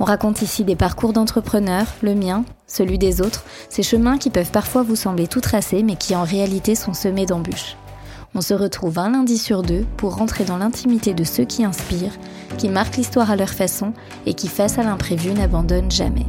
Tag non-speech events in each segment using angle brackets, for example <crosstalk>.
On raconte ici des parcours d'entrepreneurs, le mien, celui des autres, ces chemins qui peuvent parfois vous sembler tout tracés mais qui en réalité sont semés d'embûches. On se retrouve un lundi sur deux pour rentrer dans l'intimité de ceux qui inspirent, qui marquent l'histoire à leur façon et qui, face à l'imprévu, n'abandonnent jamais.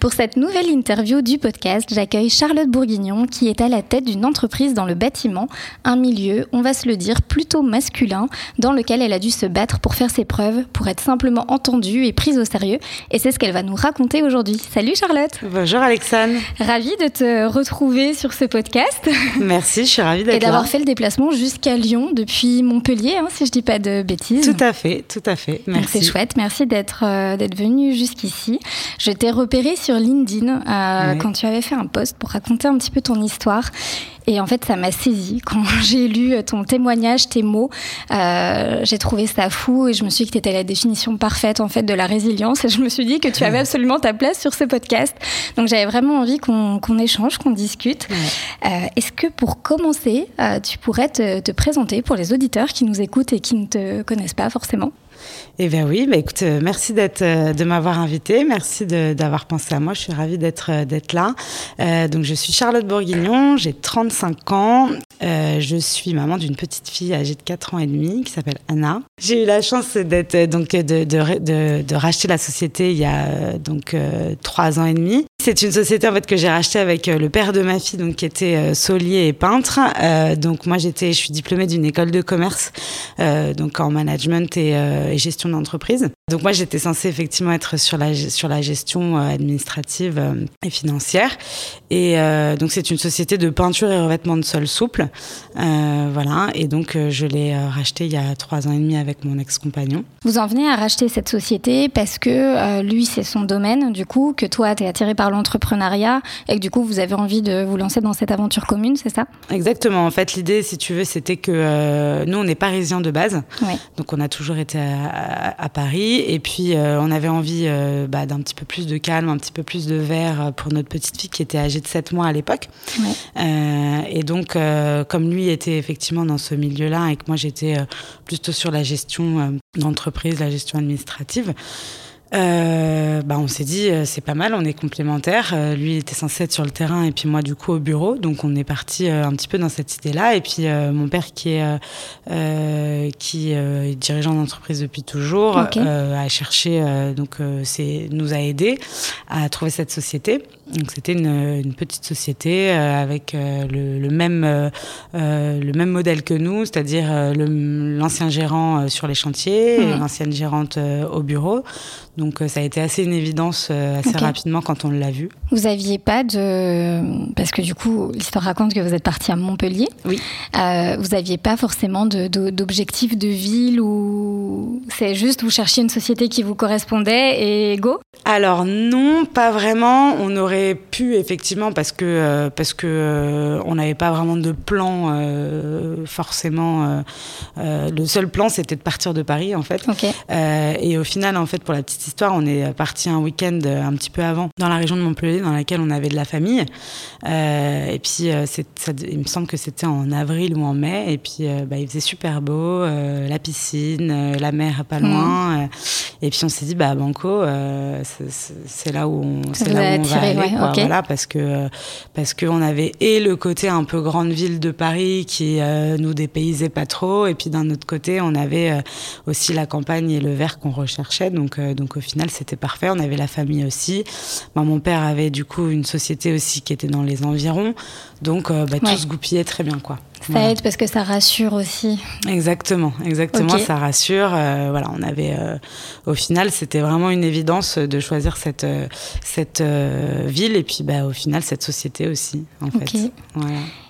Pour cette nouvelle interview du podcast, j'accueille Charlotte Bourguignon qui est à la tête d'une entreprise dans le bâtiment, un milieu, on va se le dire, plutôt masculin, dans lequel elle a dû se battre pour faire ses preuves, pour être simplement entendue et prise au sérieux. Et c'est ce qu'elle va nous raconter aujourd'hui. Salut Charlotte Bonjour Alexandre Ravie de te retrouver sur ce podcast. Merci, je suis ravie d'être là. Et d'avoir fait le déplacement jusqu'à Lyon depuis Montpellier, hein, si je dis pas de bêtises. Tout à fait, tout à fait. Merci. C'est chouette, merci d'être euh, d'être venue jusqu'ici. Je t'ai repéré sur sur LinkedIn euh, quand tu avais fait un post pour raconter un petit peu ton histoire. Et en fait, ça m'a saisi <laughs> quand j'ai lu ton témoignage, tes mots. Euh, j'ai trouvé ça fou et je me suis dit que tu étais la définition parfaite en fait de la résilience. Et je me suis dit que tu avais <laughs> absolument ta place sur ce podcast. Donc j'avais vraiment envie qu'on échange, qu'on discute. Euh, est-ce que pour commencer, tu pourrais te, te présenter pour les auditeurs qui nous écoutent et qui ne te connaissent pas forcément? Eh bien oui, bah écoute, euh, merci d'être, euh, de m'avoir invité, merci d'avoir pensé à moi. Je suis ravie d'être, euh, d'être là. donc je suis Charlotte Bourguignon, j'ai 35 ans, je suis maman d'une petite fille âgée de 4 ans et demi qui s'appelle Anna. J'ai eu la chance d'être donc de, de, de, racheter la société il y a donc 3 ans et demi. C'est une société en fait que j'ai rachetée avec le père de ma fille, donc qui était euh, saulier et peintre. Euh, donc moi j'étais, je suis diplômée d'une école de commerce, euh, donc en management et, et gestion d'entreprise. Donc moi j'étais censée effectivement être sur la sur la gestion administrative et financière. Et donc c'est une société de peinture et revêtement de sol souple, voilà. Et donc je l'ai rachetée il y a trois ans et demi avec mon ex-compagnon. Vous en venez à racheter cette société parce que lui c'est son domaine, du coup que toi t'es attiré par l'entrepreneuriat et que du coup vous avez envie de vous lancer dans cette aventure commune, c'est ça? Exactement. En fait, l'idée, si tu veux, c'était que euh, nous, on est parisiens de base, donc on a toujours été à, Paris et puis euh, on avait envie euh, bah, d'un petit peu plus de calme, un petit peu plus de verre pour notre petite fille qui était âgée de 7 mois à l'époque. et donc, comme lui était effectivement dans ce milieu-là et que moi j'étais plutôt sur la gestion d'entreprise, la gestion administrative euh, bah on s'est dit euh, c'est pas mal, on est complémentaires. Euh, lui était censé être sur le terrain et puis moi du coup au bureau, donc on est parti euh, un petit peu dans cette idée-là. Et puis mon père qui est qui est dirigeant d'entreprise depuis toujours a cherché donc c'est nous a aidé à trouver cette société. Donc c'était une, une, petite société avec le, le, même le même modèle que nous, c'est-à-dire l'ancien gérant sur les chantiers, mmh. l'ancienne gérante au bureau. Donc euh, ça a été assez une évidence euh, assez rapidement quand on l'a vu. Vous aviez pas de parce que du coup l'histoire raconte que vous êtes parti à Montpellier. Oui. Euh, vous aviez pas forcément d'objectif de, de, ville ou c'est juste vous cherchiez une société qui vous correspondait et go? Alors non, pas vraiment. On aurait pu effectivement parce que euh, parce que on n'avait pas vraiment de plan forcément. le seul plan c'était de partir de Paris en fait. et au final en fait pour la petite histoire, on est parti un week-end euh, un petit peu avant dans la région de Montpellier, dans laquelle on avait de la famille. Euh, et puis, euh, ça, il me semble que c'était en avril ou en mai. Et puis, bah, il faisait super beau, la piscine, la mer pas loin. Mmh. et puis, on s'est dit, bah, Banco, c'est là où on, c'est là où on va aller, voilà, parce que parce qu'on avait et le côté un peu grande ville de Paris qui nous dépaysait pas trop, et puis d'un autre côté, on avait aussi la campagne et le vert qu'on recherchait. Donc, donc au final, c'était parfait. On avait la famille aussi. mon père avait du coup une société aussi qui était dans les environs. Donc euh, bah, tout se goupillait très bien. quoi. Ça aide parce que ça rassure aussi. Exactement, exactement, ça rassure. Euh, voilà, on avait, euh, au final, c'était vraiment une évidence de choisir cette cette ville et puis bah, au final cette société aussi, en fait.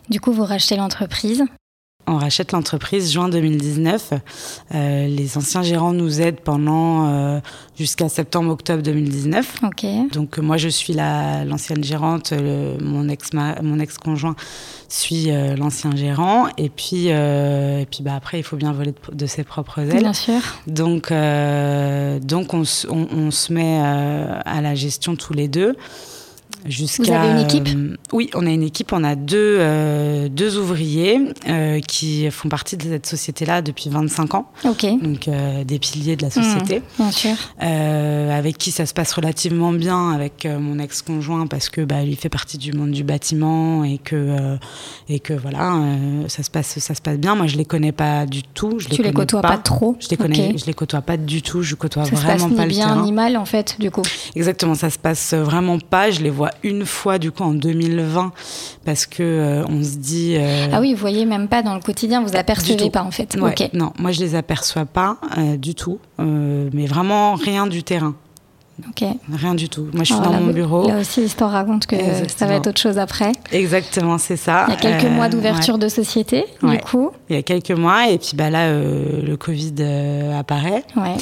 Du coup, vous rachetez l'entreprise. On rachète l'entreprise juin 2019. Euh, les anciens gérants nous aident pendant euh, jusqu'à septembre-octobre 2019. Ok. Donc moi je suis l'ancienne gérante, mon ex mon ex conjoint suit l'ancien gérant et puis et puis bah après il faut bien voler de, ses propres ailes. Bien sûr. Donc donc on, on se met à la gestion tous les deux. Vous avez une équipe? euh, Oui, on a une équipe. On a deux, euh, deux ouvriers euh, qui font partie de cette société-là depuis 25 ans. Ok. Donc des piliers de la société. Mmh, bien sûr. avec qui ça se passe relativement bien avec mon ex-conjoint parce que bah, lui fait partie du monde du bâtiment et que et que voilà ça se passe ça se passe bien. Moi je les connais pas du tout. Je tu les, les côtoies pas. trop? Je les connais. Je les côtoie pas du tout. Je côtoie vraiment pas le terrain. Ça se passe ni bien ni mal en fait du coup. Exactement. Ça se passe vraiment pas. Je les vois une fois du coup en 2020 parce que euh, on se dit. Euh, ah oui, vous voyez même pas dans le quotidien, vous apercevez pas en fait. Non, moi je les aperçois pas euh, du tout, mais vraiment rien du terrain. Rien du tout. Moi, je suis dans mon bureau. Là aussi, l'histoire raconte que ça va être autre chose après. Exactement, c'est ça. Il y a quelques mois d'ouverture de société, du coup. Il y a quelques mois, et puis bah, là, le Covid apparaît. Ouais.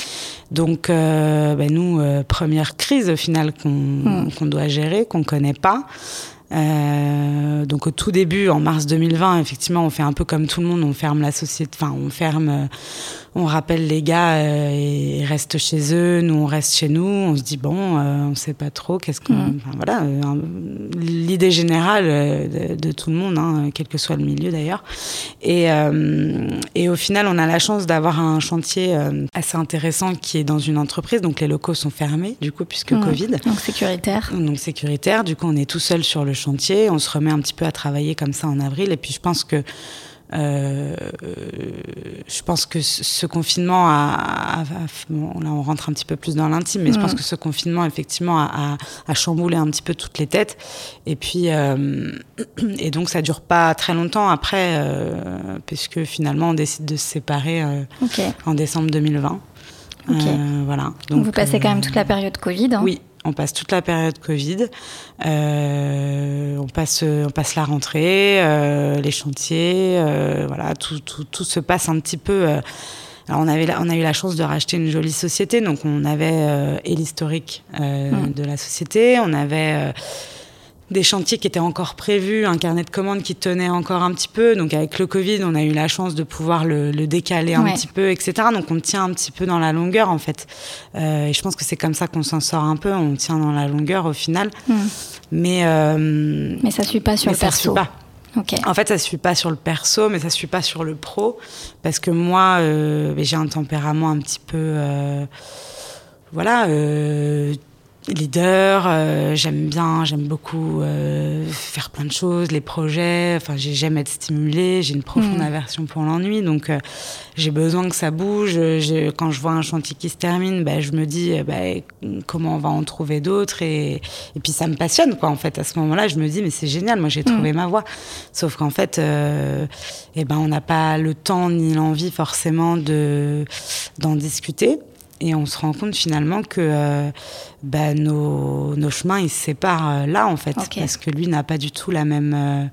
Donc, euh, ben nous, euh, première crise au final qu'on hmm. doit gérer, qu'on connaît pas. Euh, donc au tout début, en mars 2020, effectivement, on fait un peu comme tout le monde, on ferme la société, enfin on ferme, euh, on rappelle les gars euh, et ils restent chez eux, nous on reste chez nous, on se dit bon, on sait pas trop, qu'est-ce qu'on, mm. enfin, voilà, l'idée générale de, de, tout le monde, hein, quel que soit le milieu d'ailleurs. Et, et au final, on a la chance d'avoir un chantier assez intéressant qui est dans une entreprise, donc les locaux sont fermés du coup puisque. Covid. Donc sécuritaire. Donc sécuritaire. Du coup, on est tout seul sur le chantier. On se remet un petit peu à travailler comme ça en avril. Et puis je pense que euh, je pense que ce confinement a, bon, là on rentre un petit peu plus dans l'intime, mais je pense mm. que ce confinement effectivement a, a, chamboulé un petit peu toutes les têtes. Et puis euh, <clears throat> et donc ça dure pas très longtemps après, euh, puisque finalement on décide de se séparer en décembre 2020. Euh, voilà. Donc, vous passez quand même toute la période Covid. Hein. Oui, on passe toute la période Covid, euh, on, passe, on passe la rentrée, euh, les chantiers, euh, voilà, tout, tout, tout, se passe un petit peu. alors on, avait, on a eu la chance de racheter une jolie société, donc on avait et l'historique mmh. de la société, on avait des chantiers qui étaient encore prévus, un carnet de commandes qui tenait encore un petit peu. Donc avec le Covid, on a eu la chance de pouvoir le, décaler un petit peu, etc. Donc on tient un petit peu dans la longueur en fait. Euh, et je pense que c'est comme ça qu'on s'en sort un peu. On tient dans la longueur au final. Hmm. Mais euh, mais ça suit pas sur le perso. Pas. En fait, ça suit pas sur le perso, mais ça suit pas sur le pro, parce que moi, euh, j'ai un tempérament un petit peu, voilà, leader, euh, j'aime bien, j'aime beaucoup euh, faire plein de choses, les projets, enfin j'aime être stimulée, j'ai une profonde mm. aversion pour l'ennui, donc euh, j'ai besoin que ça bouge. quand je vois un chantier qui se termine, bah, je me dis bah, comment on va en trouver d'autres et, et, puis ça me passionne quoi en fait. À ce moment-là, je me dis mais c'est génial, moi j'ai trouvé mm. ma voie. Sauf qu'en fait, eh ben on n'a pas le temps ni l'envie forcément de d'en discuter. Et on se rend compte finalement que euh, bah, nos, nos, chemins ils se séparent euh, là en fait, parce que lui n'a pas du tout la même euh,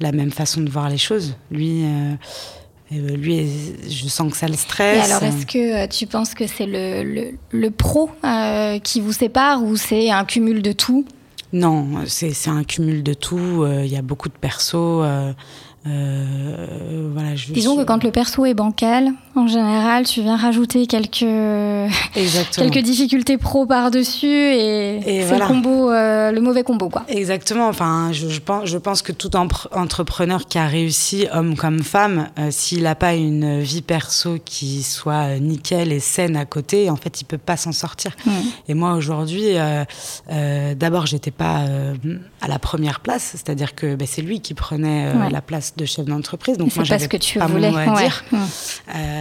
la même façon de voir les choses. Lui, lui, je sens que ça le stresse. Et alors, est-ce que tu penses que c'est le, le, le, pro qui vous sépare ou c'est un cumul de tout? Non, c'est un cumul de tout. Il y a beaucoup de persos. Euh, voilà, je, Disons que quand le perso est bancal, en général, tu viens rajouter quelques <laughs> quelques difficultés pro par dessus et, c'est le combo, euh, le mauvais combo quoi. Exactement. Enfin, je, je, pense, je pense que tout entrepreneur qui a réussi, homme comme femme, euh, s'il n'a pas une vie perso qui soit nickel et saine à côté, en fait, il peut pas s'en sortir. Hmm. Et moi aujourd'hui, d'abord, j'étais pas à la première place, c'est-à-dire que ben, c'est lui qui prenait la place de chef d'entreprise. Donc moi, j'avais que tu pas voulais. mon mot à dire.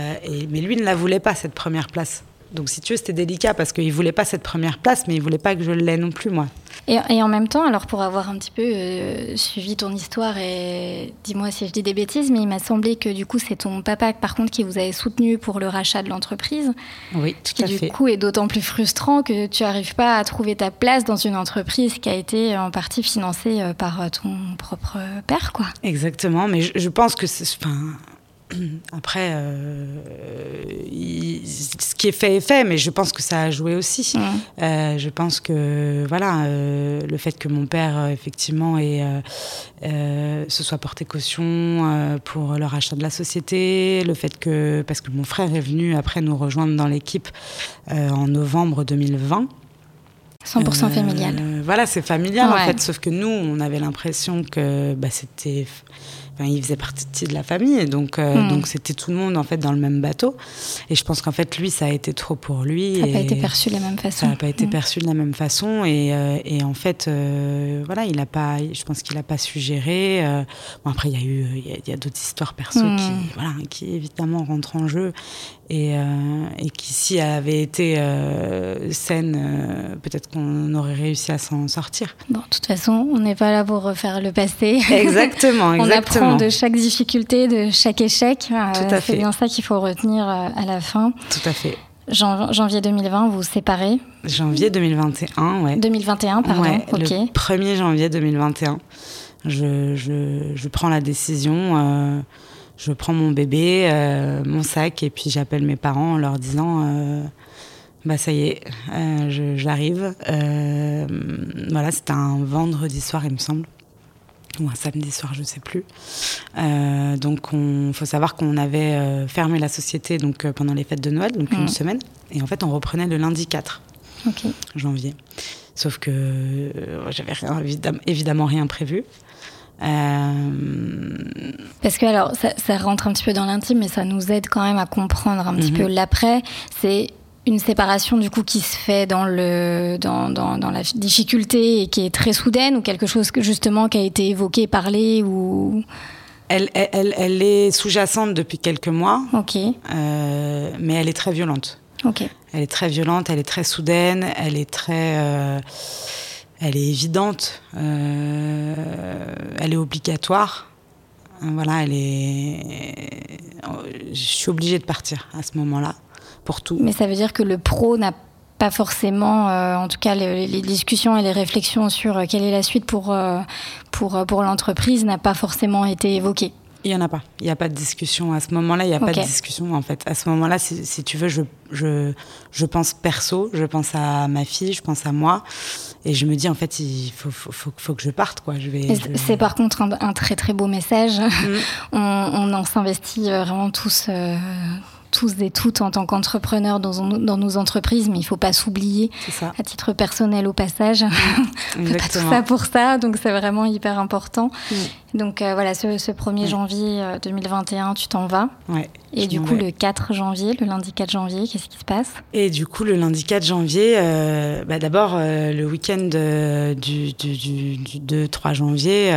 Euh, et, mais lui ne la voulait pas cette première place. Donc si tu veux, c'était délicat parce qu'il voulait pas cette première place, mais il voulait pas que je l'aie non plus moi. Et, en même temps, alors pour avoir un petit peu euh, suivi ton histoire, et dis-moi si je dis des bêtises, mais il m'a semblé que du coup c'est ton papa par contre qui vous avait soutenu pour le rachat de l'entreprise. Oui, tout qui, à fait. Du coup est d'autant plus frustrant que tu n'arrives pas à trouver ta place dans une entreprise qui a été en partie financée euh, par ton propre père, quoi. Exactement, mais je, je pense que c'est, enfin, <clears throat> après, euh, ce qui est fait est fait, mais je pense que ça a joué aussi. Euh, je pense que voilà, euh, le fait que mon père effectivement se soit porté caution pour le rachat de la société, le fait que parce que mon frère est venu après nous rejoindre dans l'équipe en novembre 2020. 100% familial. voilà, c'est familial en fait, sauf que nous, on avait l'impression que bah, c'était il faisait partie de la famille, donc euh, hmm. donc c'était tout le monde en fait dans le même bateau. Et je pense qu'en fait lui, ça a été trop pour lui. Ça n'a pas été perçu de la même façon. Ça n'a pas été hmm. perçu de la même façon, et, euh, et en fait, euh, voilà, il a pas, je pense qu'il a pas su gérer. bon après, il y a eu, il y a, d'autres histoires perso qui, hmm. voilà, qui évidemment rentrent en jeu et, et qui si elle avait été saine, peut-être qu'on aurait réussi à s'en sortir. Bon, de toute façon, on n'est pas là pour refaire le passé. Exactement, <laughs> exactement de chaque difficulté, de chaque échec. Euh, c'est bien ça qu'il faut retenir euh, à la fin. Tout à fait. janvier 2020, vous vous séparez Janvier 2021, ouais. 2021, pardon, ok. Le 1er janvier 2021, je, je, prends la décision, euh, je prends mon bébé, mon sac, et puis j'appelle mes parents en leur disant bah ça y est, j'arrive. voilà, c'était un vendredi soir, il me semble ou un samedi soir, je ne sais plus. Euh, donc, il faut savoir qu'on avait euh, fermé la société donc, euh, pendant les fêtes de Noël, donc une semaine. Et en fait, on reprenait le lundi 4 janvier. Sauf que j'avais évidemment rien prévu. Parce que alors ça, rentre un petit peu dans l'intime, mais ça nous aide quand même à comprendre un petit mhm. peu l'après. C'est une séparation du coup qui se fait dans le dans, dans, dans, la difficulté et qui est très soudaine ou quelque chose que justement qui a été évoqué, parlé ou elle, elle, elle est sous-jacente depuis quelques mois. Ok. Euh, mais elle est très violente. Ok. Elle est très violente, elle est très soudaine, elle est très, euh, elle est évidente, euh, elle est obligatoire. Voilà, elle est. Je suis obligée de partir à ce moment-là pour tout. Mais ça veut dire que le pro n'a pas forcément, euh, en tout cas les, discussions et les réflexions sur euh, quelle est la suite pour, pour, l'entreprise n'a pas forcément été évoqué. Il n'y en a pas. Il n'y a pas de discussion. À ce moment-là, il n'y a pas de discussion, en fait. À ce moment-là, si, si, tu veux, je, je, je, pense perso, je pense à ma fille, je pense à moi. Et je me dis, en fait, il faut, faut, faut, que je parte, quoi. Je vais, C'est par contre un, très, très beau message. Mm. <laughs> on, on, en s'investit vraiment tous, tous et toutes en tant qu'entrepreneurs dans, dans, nos entreprises, mais il ne faut pas s'oublier à titre personnel au passage. <laughs> on fait pas tout ça pour ça, donc c'est vraiment hyper important. Mm. Donc euh, voilà, ce, 1er janvier 2021, euh, tu t'en vas. Ouais, et du coup, le 4 janvier, le lundi 4 janvier, qu'est-ce qui se passe? Et du coup, le lundi 4 janvier, euh, bah, d'abord, le week-end du, du, du, 2-3 janvier,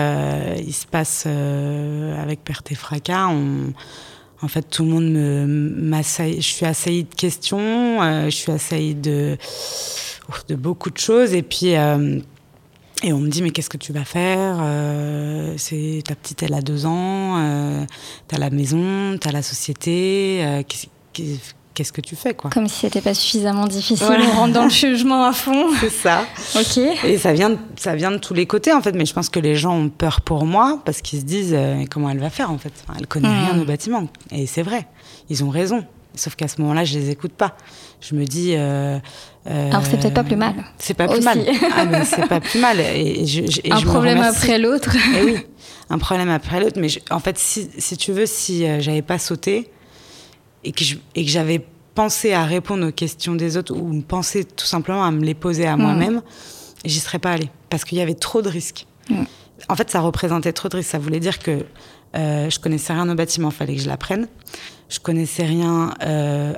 il se passe avec perte et fracas. On en fait, tout le monde me m'assaille. Je suis assaillie de questions, euh, je suis assaillie de, beaucoup de choses. Et puis, euh, et on me dit, mais qu'est-ce que tu vas faire euh, C'est ta petite, elle a deux ans, t'as la maison, t'as la société. Qu'est-ce que tu fais quoi Comme si c'était pas suffisamment difficile, on rentre dans le jugement à fond. <laughs> C'est ça. ok. Et ça vient, de, ça vient de tous les côtés en fait, mais je pense que les gens ont peur pour moi parce qu'ils se disent euh, comment elle va faire en fait? elle connaît rien hmm. au bâtiment et c'est vrai, ils ont raison. Sauf qu'à ce moment-là, je les écoute pas. Je me dis. Euh, euh, Alors c'est peut-être pas plus mal. C'est pas plus mal. Ah mais c'est pas plus mal. Et, je, un problème après l'autre. Et oui, un problème après l'autre. Mais en fait, si, si, tu veux, si j'avais pas sauté, et que, j'avais pensé à répondre aux questions des autres ou pensé tout simplement à me les poser à mm. moi-même, j'y serais pas allée parce qu'il y avait trop de risques. Mm. En fait, ça représentait trop de risques. Ça voulait dire que euh, je connaissais rien au bâtiment, il fallait que je l'apprenne. Je connaissais rien euh,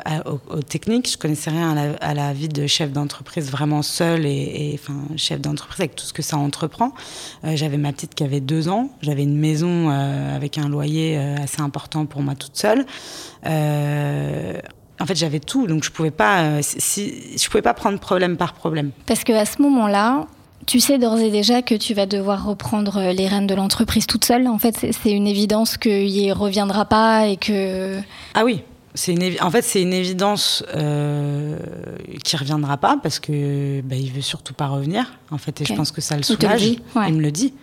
aux, techniques, je connaissais rien à la, vie de chef d'entreprise vraiment seul et, enfin chef d'entreprise avec tout ce que ça entreprend. Euh, j'avais ma petite qui avait deux ans, j'avais une maison euh, avec un loyer assez important pour moi toute seule. en fait, j'avais tout, donc je pouvais pas, si, je pouvais pas prendre problème par problème. Parce que à ce moment-là, tu sais d'ores et déjà que tu vas devoir reprendre les rênes de l'entreprise toute seule. En fait, c'est une évidence qu'il y reviendra pas et que. Ah oui. C'est une en fait, c'est une évidence euh, qui reviendra pas parce que bah, il veut surtout pas revenir. En fait, et je pense que ça le soulage. Il, me le dit.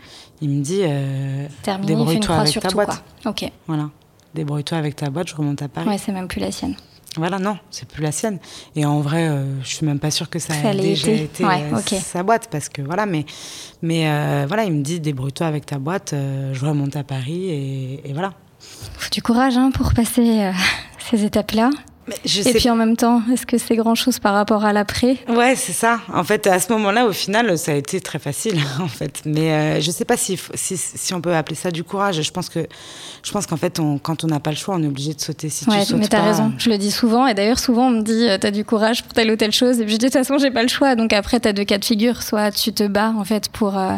Il me dit euh, débrouille-toi avec ta boîte. Ok. Voilà. débrouille-toi avec ta boîte, je remonte à Paris. Ouais, c'est même plus la sienne. Voilà, non, c'est plus la sienne. Et en vrai, euh, je suis même pas sûre que ça, ait déjà été, euh, sa boîte, parce que voilà, mais, mais euh, voilà, il me dit débrouille-toi avec ta boîte, je remonte à Paris et, et voilà. Faut du courage hein, pour passer <laughs> ces étapes-là et puis en même temps, est-ce que c'est grand-chose par rapport à l'après? Ouais, c'est ça. En fait, à ce moment-là, au final, ça a été très facile, <laughs> en fait. Mais euh, je ne sais pas si, si, si, on peut appeler ça du courage. Je pense que, je pense qu'en fait, on, quand on n'a pas le choix, on est obligé de sauter. Si ouais, tu sautes mais t'as raison. Je le dis souvent. Et d'ailleurs, souvent, on me dit, euh, t'as du courage pour telle ou telle chose. Et puis je dis, de toute façon, j'ai pas le choix. Donc après, t'as deux cas de figure. Soit tu te bats, en fait, pour, euh,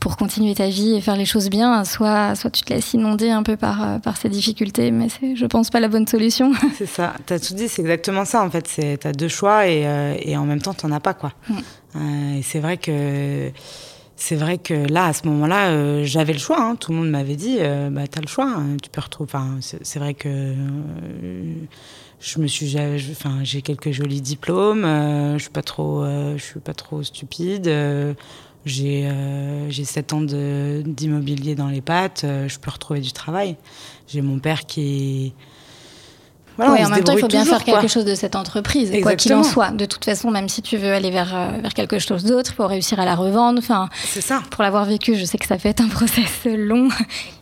pour continuer ta vie et faire les choses bien. Soit, soit tu te laisses inonder un peu par, par ces difficultés. Mais c'est, je pense, pas la bonne solution. C'est ça. T'as tout dit. C'est exactement ça en fait. C'est t'as deux choix et, euh, et, en même temps t'en as pas quoi. Mm. Euh, et c'est vrai que c'est vrai que là à ce moment-là euh, j'avais le choix. Hein. Tout le monde m'avait dit bah t'as le choix. Hein. Tu peux retrouver. Enfin c'est vrai que je me suis enfin j'ai quelques jolis diplômes. je suis pas trop je suis pas trop stupide. j'ai j'ai 7 ans d'immobilier dans les pattes. je peux retrouver du travail. J'ai mon père qui oui, en même temps, il faut bien faire quelque chose de cette entreprise, quoi qu'il en soit. De toute façon, même si tu veux aller vers, euh, vers quelque chose d'autre, pour réussir à la revendre. Enfin, c'est ça. Pour l'avoir vécu, je sais que ça fait être un <laughs> process long.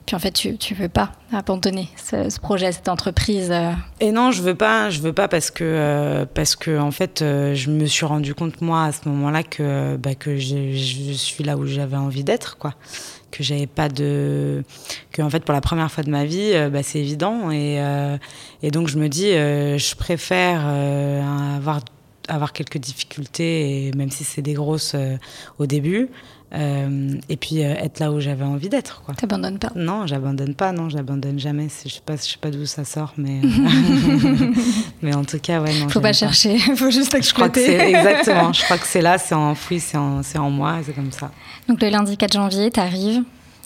Puis en fait, tu, tu veux pas abandonner ce, projet, cette entreprise. Euh. Et non, je veux pas. Je veux pas parce que euh, parce que en fait, je me suis rendu compte moi à ce moment-là que bah, que je suis là où j'avais envie d'être, quoi que j'avais pas de que en fait pour la première fois de ma vie euh, bah, c'est évident. Et, euh, et donc je me dis euh, je préfère avoir avoir quelques difficultés même si c'est des grosses au début et puis être là où j'avais envie d'être quoi. T'abandonnes pas Non, j'abandonne pas, non, j'abandonne jamais. Je sais pas, je sais pas d'où ça sort, mais <laughs> <laughs> mais en tout cas, ouais, non. Faut pas chercher, <laughs> faut juste exploiter. Je crois que exactement. Je crois que c'est là, c'est enfoui, c'est en, c'est en moi, c'est comme ça. Donc le lundi 4 janvier, tu arrives,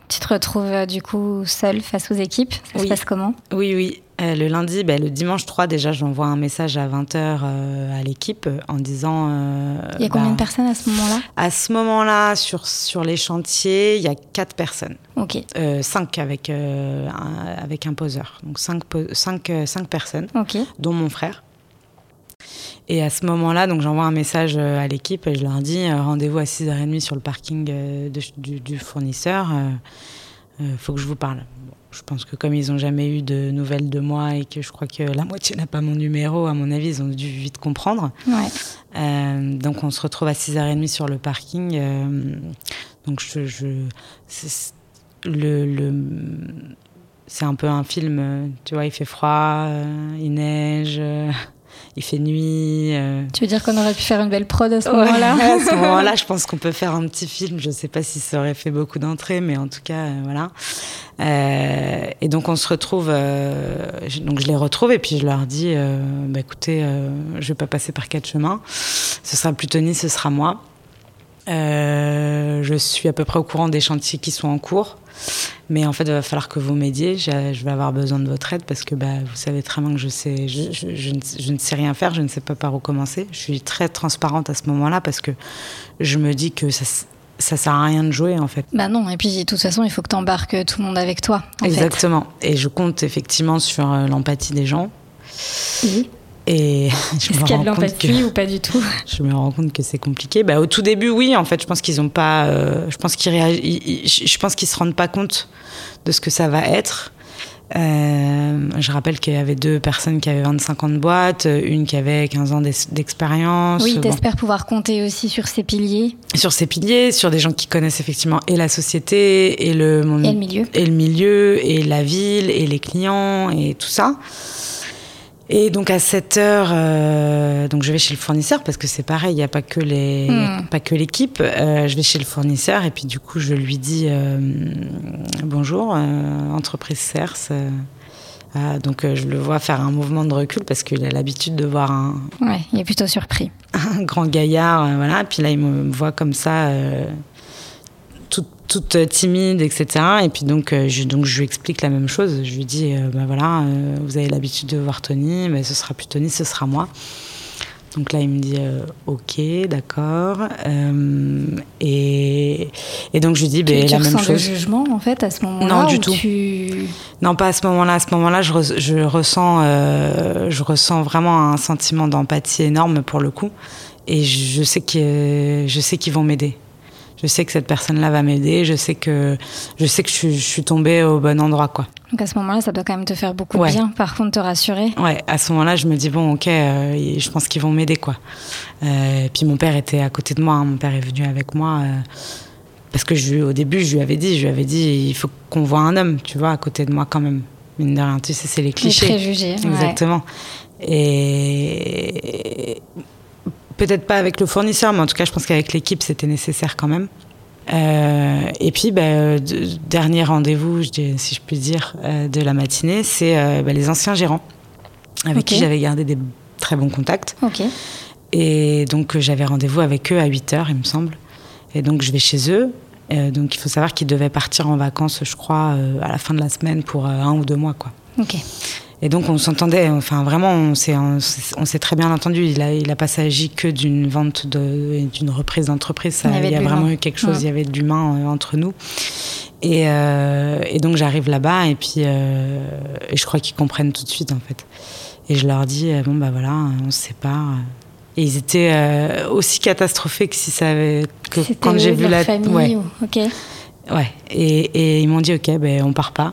tu te retrouves euh, du coup seule face aux équipes. Ça se passe comment? Oui, oui. Euh, le lundi, ben, le dimanche 3, déjà, j'envoie un message à 20h euh, à l'équipe en disant. il y a combien de bah, personnes à ce moment-là? À ce moment-là, sur, sur les chantiers, il y a 4 personnes. Ok. 5 avec, un, avec un poseur. Donc 5 cinq, cinq, personnes, dont mon frère. Et à ce moment-là, donc j'envoie un message euh, à l'équipe et je leur dis euh, rendez-vous à 6h30 sur le parking euh, du, fournisseur. Il faut que je vous parle. Je pense que comme ils n'ont jamais eu de nouvelles de moi et que je crois que la moitié n'a pas mon numéro, à mon avis, ils ont dû vite comprendre. Ouais. donc on se retrouve à 6h30 sur le parking. donc je, je le, le c'est un peu un film, tu vois, il fait froid, il neige, il fait nuit. Euh. Tu veux dire qu'on aurait pu faire une belle prod à ce moment-là <laughs> À ce <laughs> moment-là, je pense qu'on peut faire un petit film. Je ne sais pas si ça aurait fait beaucoup d'entrées, mais en tout cas, euh, voilà. Euh, et donc on se retrouve, donc je les retrouve et puis je leur dis, bah, écoutez, je ne vais pas passer par quatre chemins. Ce sera plus Tony, ce sera moi. Je suis à peu près au courant des chantiers qui sont en cours. Mais en fait, il va falloir que vous m'aidiez. Je, vais avoir besoin de votre aide parce que bah, vous savez très bien que je, sais, je, ne, sais rien faire, je ne sais pas par où commencer. Je suis très transparente à ce moment-là parce que je me dis que ça, ça sert à rien de jouer en fait. Bah non, et puis de toute façon, il faut que tu embarques tout le monde avec toi. Exactement. Et je compte effectivement sur euh, l'empathie des gens. Oui. Et <laughs> Est-ce qu'il y a de l'empathie ou pas du tout? <laughs> Je me rends compte que c'est compliqué. Bah, au tout début, oui. En fait, je pense qu'ils ont pas. Euh, je pense qu'ils Je pense qu'ils se rendent pas compte de ce que ça va être. Euh, je rappelle qu'il y avait deux personnes qui avaient 25 ans de boîte, une qui avait 15 ans d'expérience. Oui, t'espères pouvoir compter aussi sur ces piliers. Sur ces piliers, sur des gens qui connaissent effectivement et la société et le, et le milieu. Et le milieu, et la ville, et les clients, et tout ça. Et donc à 7 heures, euh, donc je vais chez le fournisseur parce que c'est pareil, il n'y a pas que les, hmm. pas que l'équipe. Euh, je vais chez le fournisseur et puis du coup je lui dis euh, bonjour, entreprise CERS. donc je le vois faire un mouvement de recul parce qu'il a l'habitude de voir un. Ouais, il est plutôt surpris. <laughs> Un grand gaillard, voilà. Et puis là il me voit comme ça toute euh, timide, etc. Et puis donc, euh, je, donc je lui explique la même chose. Je lui dis, ben voilà, vous avez l'habitude de voir Tony, mais ce sera plus Tony, ce sera moi. Donc là, il me dit euh, OK, d'accord. Euh, et, et, donc je lui dis ben, la même chose. Tu jugement en fait à ce moment-là Non, du tout. Non, pas à ce moment-là. À ce moment-là, je, je, ressens, euh, je ressens vraiment un sentiment d'empathie énorme pour le coup. Et je sais que je sais qu'ils vont m'aider je sais que cette personne-là va m'aider, je sais que je sais que je, suis tombée au bon endroit quoi. Donc à ce moment-là, ça doit quand même te faire beaucoup de bien, par contre te rassurer. Ouais, à ce moment-là, je me dis bon, ok, euh, je pense qu'ils vont m'aider quoi. Euh, puis mon père était à côté de moi, hein. mon père est venu avec moi. Euh, parce que je, au début, je lui avais dit, je lui avais dit, il faut qu'on voit un homme, tu vois, à côté de moi quand même. Mine de rien, tu sais, c'est les clichés. Les préjugés. Exactement. Et Peut-être pas avec le fournisseur, mais en tout cas, je pense qu'avec l'équipe, c'était nécessaire quand même. Euh, et puis, bah, dernier rendez-vous, si je puis dire, euh, de la matinée, c'est euh, bah, les anciens gérants avec qui j'avais gardé des très bons contacts. Et donc, j'avais rendez-vous avec eux à 8 heures, il me semble. Et donc, je vais chez eux. donc, il faut savoir qu'ils devaient partir en vacances, je crois, à la fin de la semaine pour un ou deux mois. Quoi. Ok. Et donc on s'entendait, enfin vraiment, on s'est, on s'est très bien entendu. Il a, il a pas s'agi que d'une vente, de, d'une reprise d'entreprise. il y, a vraiment eu quelque chose, il y avait de l'humain euh, entre nous. Et, euh, et donc j'arrive là-bas et puis euh, et je crois qu'ils comprennent tout de suite en fait. Et je leur dis bon bah voilà, on se sépare. Et ils étaient aussi catastrophés que si ça avait que quand j'ai vu la famille. Ouais. Ok. Ouais. Et, et ils m'ont dit ok, ben on part pas.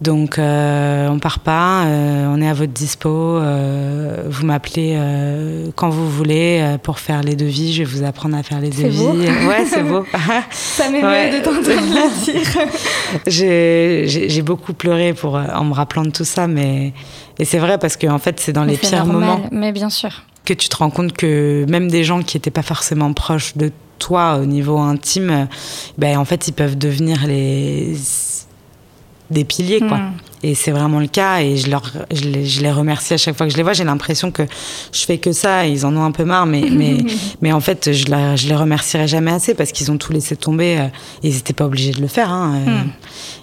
Donc euh, on part pas, euh, on est à votre dispo. Euh, vous m'appelez euh, quand vous voulez pour faire les devis. Je vais vous apprendre à faire les devis. Beau. <laughs> Ouais, c'est beau. Ça m'émeut ouais. de t'entendre le dire. <laughs> j'ai beaucoup pleuré pour en me rappelant de tout ça, mais et c'est vrai parce que en fait c'est dans mais les pires normal, moments. Mais bien sûr. Que tu te rends compte que même des gens qui n'étaient pas forcément proches de toi au niveau intime, ben en fait ils peuvent devenir les des piliers, quoi. Hmm. Et c'est vraiment le cas. Et je, leur, je, les, je les remercie à chaque fois que je les vois. J'ai l'impression que je fais que ça. Ils en ont un peu marre. Mais, <laughs> mais, mais en fait, je, la, je les remercierai jamais assez parce qu'ils ont tout laissé tomber. Euh, ils n'étaient pas obligés de le faire. Hein. Euh. Hmm.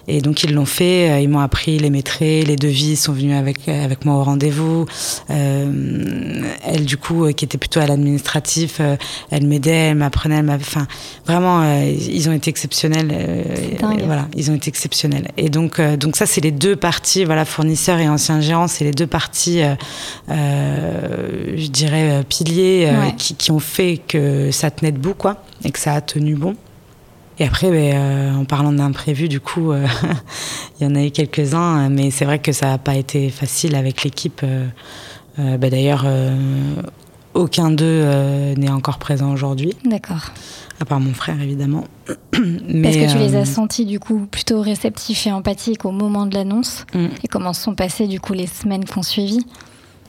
Et donc, ils l'ont fait. Euh, ils m'ont appris les maîtrises, les devis. sont venus avec, avec moi au rendez-vous. Elle, du coup, qui était plutôt à l'administratif, elle m'aidait, elle m'apprenait. Elle enfin, vraiment, ils ont été exceptionnels. voilà, ils ont été exceptionnels. Et donc, donc ça, c'est les deux parties, voilà, fournisseurs et anciens gérants, c'est les deux parties, euh, euh, je dirais, euh, piliers qui, ont fait que ça tenait debout, quoi, et que ça a tenu bon. Et après, ben, en parlant d'imprévus, du coup, <laughs> il y en a eu quelques-uns, mais c'est vrai que ça n'a pas été facile avec l'équipe. Ben, d'ailleurs, aucun d'eux n'est encore présent aujourd'hui. D'accord à part mon frère évidemment. <clears throat> Mais, Est-ce que tu les as euh, sentis du coup plutôt réceptifs et empathiques au moment de l'annonce mm. Et comment se sont passées du coup les semaines qui ont suivi?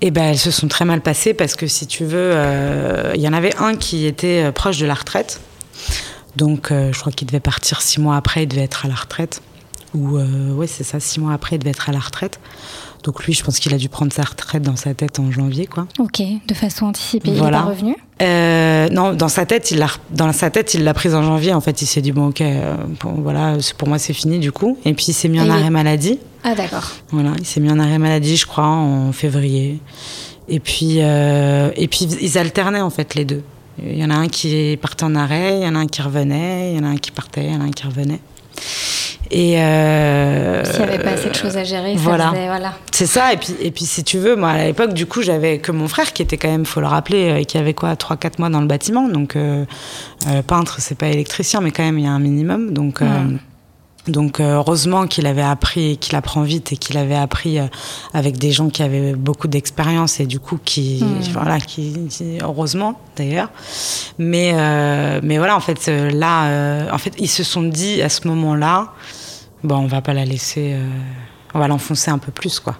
Eh ben, elles se sont très mal passées parce que si tu veux, euh, il y en avait un qui était euh, proche de la retraite. Donc, je crois qu'il devait partir six mois après, il devait être à la retraite. Ou, oui, c'est ça, six mois après, il devait être à la retraite. Donc lui, je pense qu'il a dû prendre sa retraite dans sa tête en janvier, quoi. Ok, de façon anticipée. Voilà. Il est revenu euh, Non, dans sa tête, il l'a dans sa tête, il l'a prise en janvier. En fait, il s'est dit bon, ok, euh, voilà, pour moi c'est fini du coup. Et puis il s'est mis en arrêt maladie. Ah d'accord. Voilà, il s'est mis en arrêt maladie, je crois, en février. Et puis euh, et puis ils alternaient en fait les deux. Il y en a un qui partait en arrêt, il y en a un qui revenait, il y en a un qui partait, il y en a un qui revenait. Et euh, s'il n'y avait pas assez de choses à gérer, voilà. voilà. C'est ça. Et puis, et puis, si tu veux, moi, à l'époque, du coup, j'avais que mon frère qui était quand même, faut le rappeler, euh, qui avait quoi, 3-4 mois dans le bâtiment. Donc, euh, euh, peintre, c'est pas électricien, mais quand même, il y a un minimum. Donc, donc euh, heureusement qu'il avait appris, qu'il apprend vite et qu'il avait appris euh, avec des gens qui avaient beaucoup d'expérience et du coup qui, hmm. voilà, qui, heureusement d'ailleurs. Mais euh, mais voilà, en fait là, en fait ils se sont dit à ce moment-là, bon on va pas la laisser, on va l'enfoncer un peu plus quoi.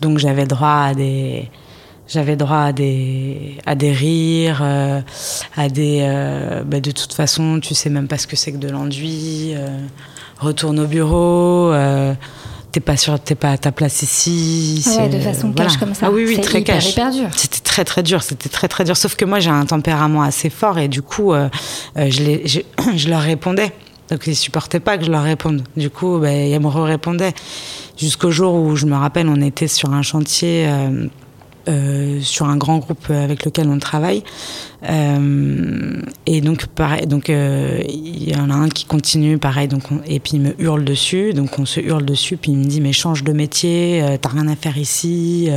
Donc j'avais droit à des j'avais droit à des à des rires, à des bah, de toute façon tu sais même pas ce que c'est que de l'enduit retourne au bureau. Euh, t'es pas sur, t'es pas à ta place ici. Ouais, de façon cash comme ça. Ah oui, oui, très hyper, cash. Hyper dur. C'était très très dur. C'était très très dur. Sauf que moi j'ai un tempérament assez fort et du coup euh, euh, je, les, je, <clears throat> je, leur répondais. Donc ils supportaient pas que je leur réponde. Du coup, ben, ils me répondaient. Jusqu'au jour où je me rappelle, on était sur un chantier. euh, sur un grand groupe avec lequel on travaille. Euh, et donc, pareil, donc il y en a un qui continue, pareil, donc et puis il me hurle dessus, donc on se hurle dessus, puis il me dit mais change de métier, t'as rien à faire ici.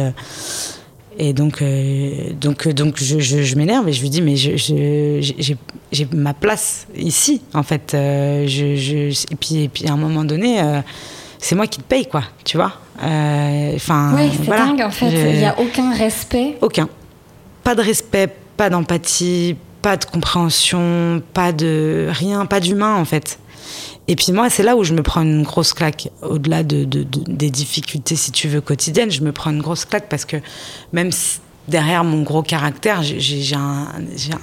Et donc, donc, donc je, je, m'énerve et je lui dis, mais j'ai ma place ici, en fait. je, et, puis, et puis, à un moment donné, c'est moi qui te paye, quoi, tu vois. Euh, enfin, oui, c'est dingue en fait. Il n'y a aucun respect. Aucun. Pas de respect, pas d'empathie, pas de compréhension, pas de rien, pas d'humain en fait. Et puis moi, c'est là où je me prends une grosse claque. Au-delà de, des difficultés, si tu veux, quotidiennes, je me prends une grosse claque parce que même derrière mon gros caractère, j'ai un,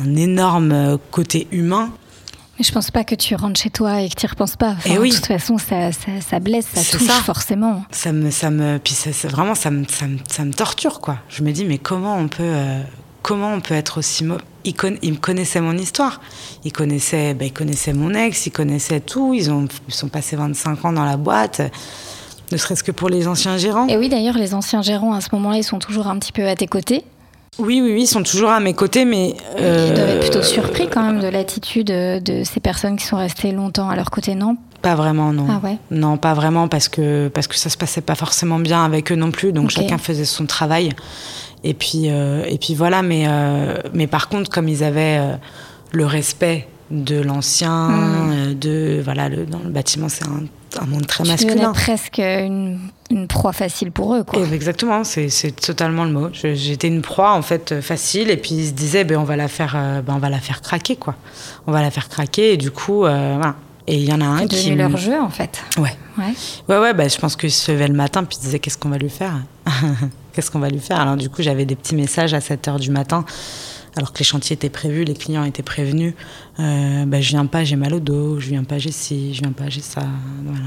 un, énorme côté humain mais je pense pas que tu rentres chez toi et que tu y repenses pas. et eh oui. De toute façon, ça, ça, blesse, ça touche forcément. Ça me, ça me, puis ça, vraiment, ça me, ça me, ça, me, torture quoi. Je me dis mais comment on peut, euh, comment on peut être aussi il, il, me connaissait mon histoire. Il connaissait, ben, il connaissait mon ex, il connaissait tout. Ils ont, ils sont passés 25 ans dans la boîte. Ne serait-ce que pour les anciens gérants. Et oui, d'ailleurs, les anciens gérants, à ce moment-là, ils sont toujours un petit peu à tes côtés. Oui, oui, oui, ils sont toujours à mes côtés, mais... Euh... Ils doivent être plutôt surpris quand même de l'attitude de ces personnes qui sont restées longtemps à leur côté, non? Pas vraiment, non. Ah ouais? Non, pas vraiment, parce que, parce que ça se passait pas forcément bien avec eux non plus, donc chacun faisait son travail. Et puis, euh, et puis voilà, mais, euh, mais par contre, comme ils avaient euh, le respect de l'ancien, hmm. de... Voilà, le, dans le bâtiment, c'est un un monde très masculin. presque une, une, proie facile pour eux. Quoi. exactement, c'est totalement le mot. J'étais une proie en fait facile et puis ils se disaient ben, on, va la faire, euh, ben, on va la faire craquer. quoi. On va la faire craquer et du coup, euh, voilà. Et il y en a un qui. leur jeu en fait. Ouais. Ouais, ouais, ouais bah, je pense qu'ils se levaient le matin puis ils disaient qu'est-ce qu'on va lui faire? <laughs> Qu'est-ce qu'on va lui faire? Alors du coup, j'avais des petits messages à 7 h du matin alors que les chantiers étaient prévus, les clients étaient prévenus. Euh, bah, je viens pas, j'ai mal au dos, je viens pas, j'ai ci, je viens pas, j'ai ça. Voilà.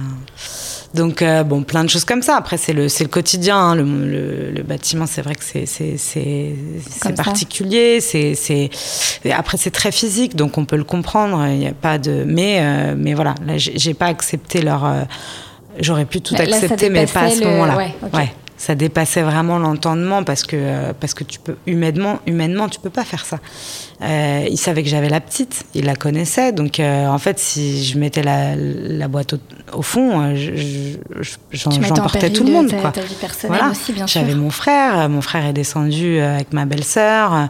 Donc, euh, bon, plein de choses comme ça. Après, c'est le, le quotidien. Hein. Le, le, bâtiment, c'est vrai que c'est particulier. C'est Après, c'est très physique, donc on peut le comprendre. Il n'y a pas de. Mais, euh, mais voilà, là, j'ai pas accepté leur. Euh, j'aurais pu tout accepter, mais pas à ce moment-là. ouais ça dépassait vraiment l'entendement parce que euh, parce que tu peux humainement humainement tu peux pas faire ça. Euh, il savait que j'avais la petite, il la connaissait, donc euh, en fait si je mettais la, la boîte au, fond, j'emportais tout le monde ta, quoi. Ta vie personnelle aussi bien sûr. J'avais mon frère, mon frère est descendu avec ma belle-sœur,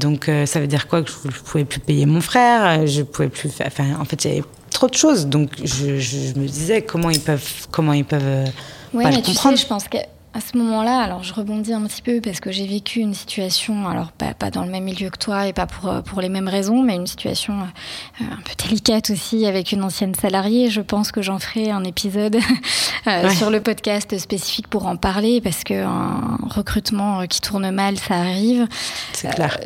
donc ça veut dire quoi que je, je, pouvais plus payer mon frère, je pouvais plus, enfin en fait il y avait trop de choses, donc je, je me disais comment ils peuvent comment ils peuvent oui, mais tu sais, je pense qu'à ce moment-là, alors je rebondis un petit peu parce que j'ai vécu une situation, alors pas, pas, dans le même milieu que toi et pas pour, euh, pour les mêmes raisons, mais une situation euh, un peu délicate aussi avec une ancienne salariée. Je pense que j'en ferai un épisode <laughs> euh, sur le podcast spécifique pour en parler parce qu'un recrutement qui tourne mal, ça arrive. C'est clair